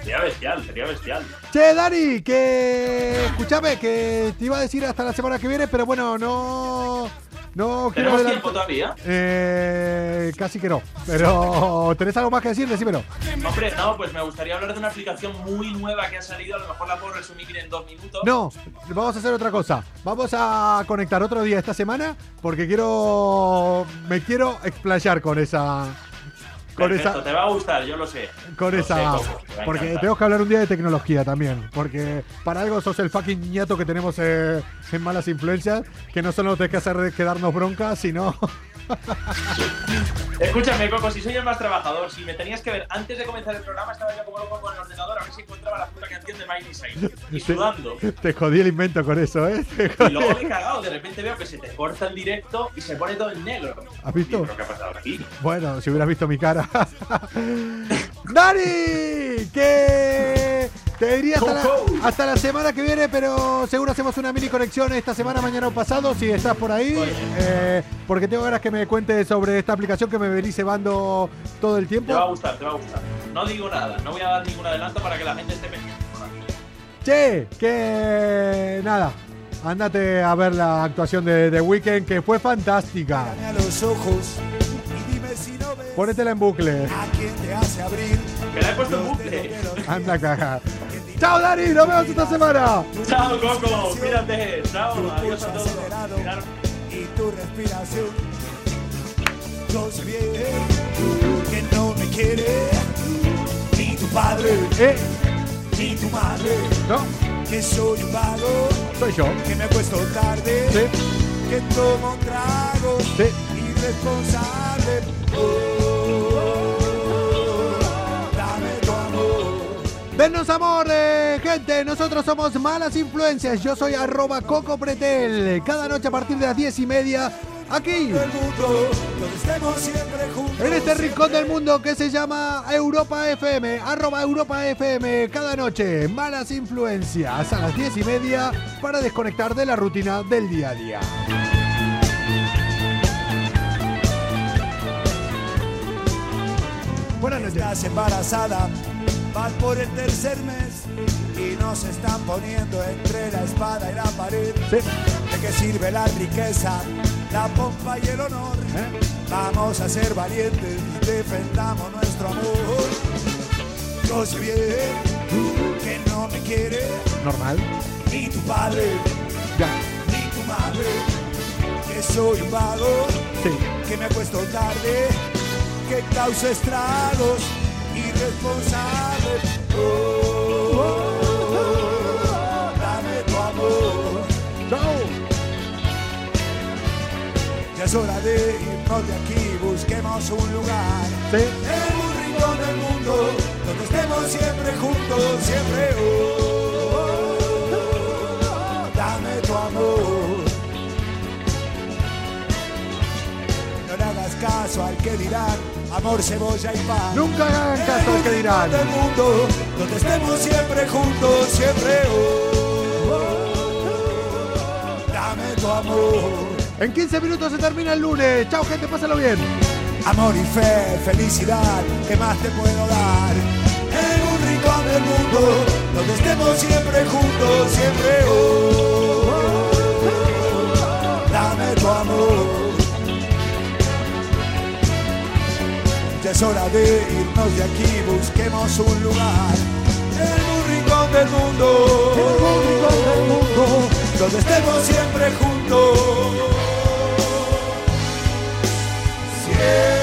Sería bestial, sería bestial. Che, Dani, que. Escúchame, que te iba a decir hasta la semana que viene, pero bueno, no. No quiero ¿Tenemos tiempo todavía? Eh, casi que no. Pero, ¿tenés algo más que decir? Decímelo. Hombre, no, pues me gustaría hablar de una aplicación muy nueva que ha salido. A lo mejor la puedo resumir en dos minutos. No, vamos a hacer otra cosa. Vamos a conectar otro día esta semana porque quiero. Me quiero explayar con esa. Con Perfecto, esa. te va a gustar, yo lo sé. Con Lo esa. sé, te porque tenemos que hablar un día de tecnología también. Porque para algo sos el fucking ñato que tenemos eh, en malas influencias. Que no solo te que hacer que darnos bronca, sino. Escúchame, Coco, si soy el más trabajador, si me tenías que ver antes de comenzar el programa, estaba yo como loco con el ordenador a ver si encontraba la puta canción de Miley Cyrus. Y sudando. te jodí el invento con eso, ¿eh? Y luego me he cagado, de repente veo que se te corta el directo y se pone todo en negro. ¿Has visto? Y, ¿Pero qué ha pasado aquí? Bueno, si hubieras visto mi cara. ¡Dani! Que Te diría hasta la, Coco. hasta la semana que viene, pero seguro hacemos una mini conexión esta semana, mañana o pasado, si estás por ahí. Eh, porque tengo ganas que me cuentes sobre esta aplicación que me venís cebando todo el Te va a tiempo. gustar, te va a gustar. No digo nada, no voy a dar ningún adelanto para que la gente esté pendiente. Che, que nada. Andate a ver la actuación de The Weeknd, que fue fantástica. Mírame a los ojos y dime si no ves Ponétela en bucle. a quien te hace abrir. Que la he puesto en bucle. Anda a cagar. Chao, Dani. Nos vemos esta semana. Chao, Coco. Cuídate. Chao. Adiós a todos. y tu respiración. Yo sé bien que no me quiere ni tu padre Eh, ni tu madre, no, que soy un vago, soy yo. que me acuesto tarde, Sí, que tomo tragos, sí. irresponsable. Oh, Denos amor, eh, gente. Nosotros somos Malas Influencias. Yo soy arroba Coco Pretel. Cada noche a partir de las diez y media, aquí, en este rincón del mundo que se llama Europa FM. Arroba Europa FM. Cada noche, Malas Influencias a las diez y media para desconectar de la rutina del día a día. Buenas noches. Estás embarazada, vas por el tercer mes y nos están poniendo entre la espada y la pared. Sí. ¿De qué sirve la riqueza, la pompa y el honor? ¿Eh? Vamos a ser valientes, defendamos nuestro amor. Yo sé bien que no me quiere Normal. ni tu padre Ya. ni tu madre, que soy un vago Sí. que me acuesto tarde, que causa estragos, irresponsable. Oh, oh, oh, dame tu amor. Chao. Ya es hora de irnos de aquí, busquemos un lugar. Sí. En un rincón del mundo, donde estemos siempre juntos, siempre. Oh, oh, oh, dame tu amor. No le hagas caso al que dirán, amor, cebolla y pan. Nunca hagan caso al que dirán. del mundo, donde estemos siempre juntos, siempre. Oh, oh, oh, dame tu amor. En 15 minutos se termina el lunes. Chao, gente, pásalo bien. Amor y fe, felicidad, ¿qué más te puedo dar? En un rincón del mundo, donde estemos siempre juntos, siempre. Oh, dame tu amor. Ya es hora de irnos de aquí, busquemos un lugar. En un rincón del mundo, en un rincón del mundo, donde estemos siempre juntos. Siempre.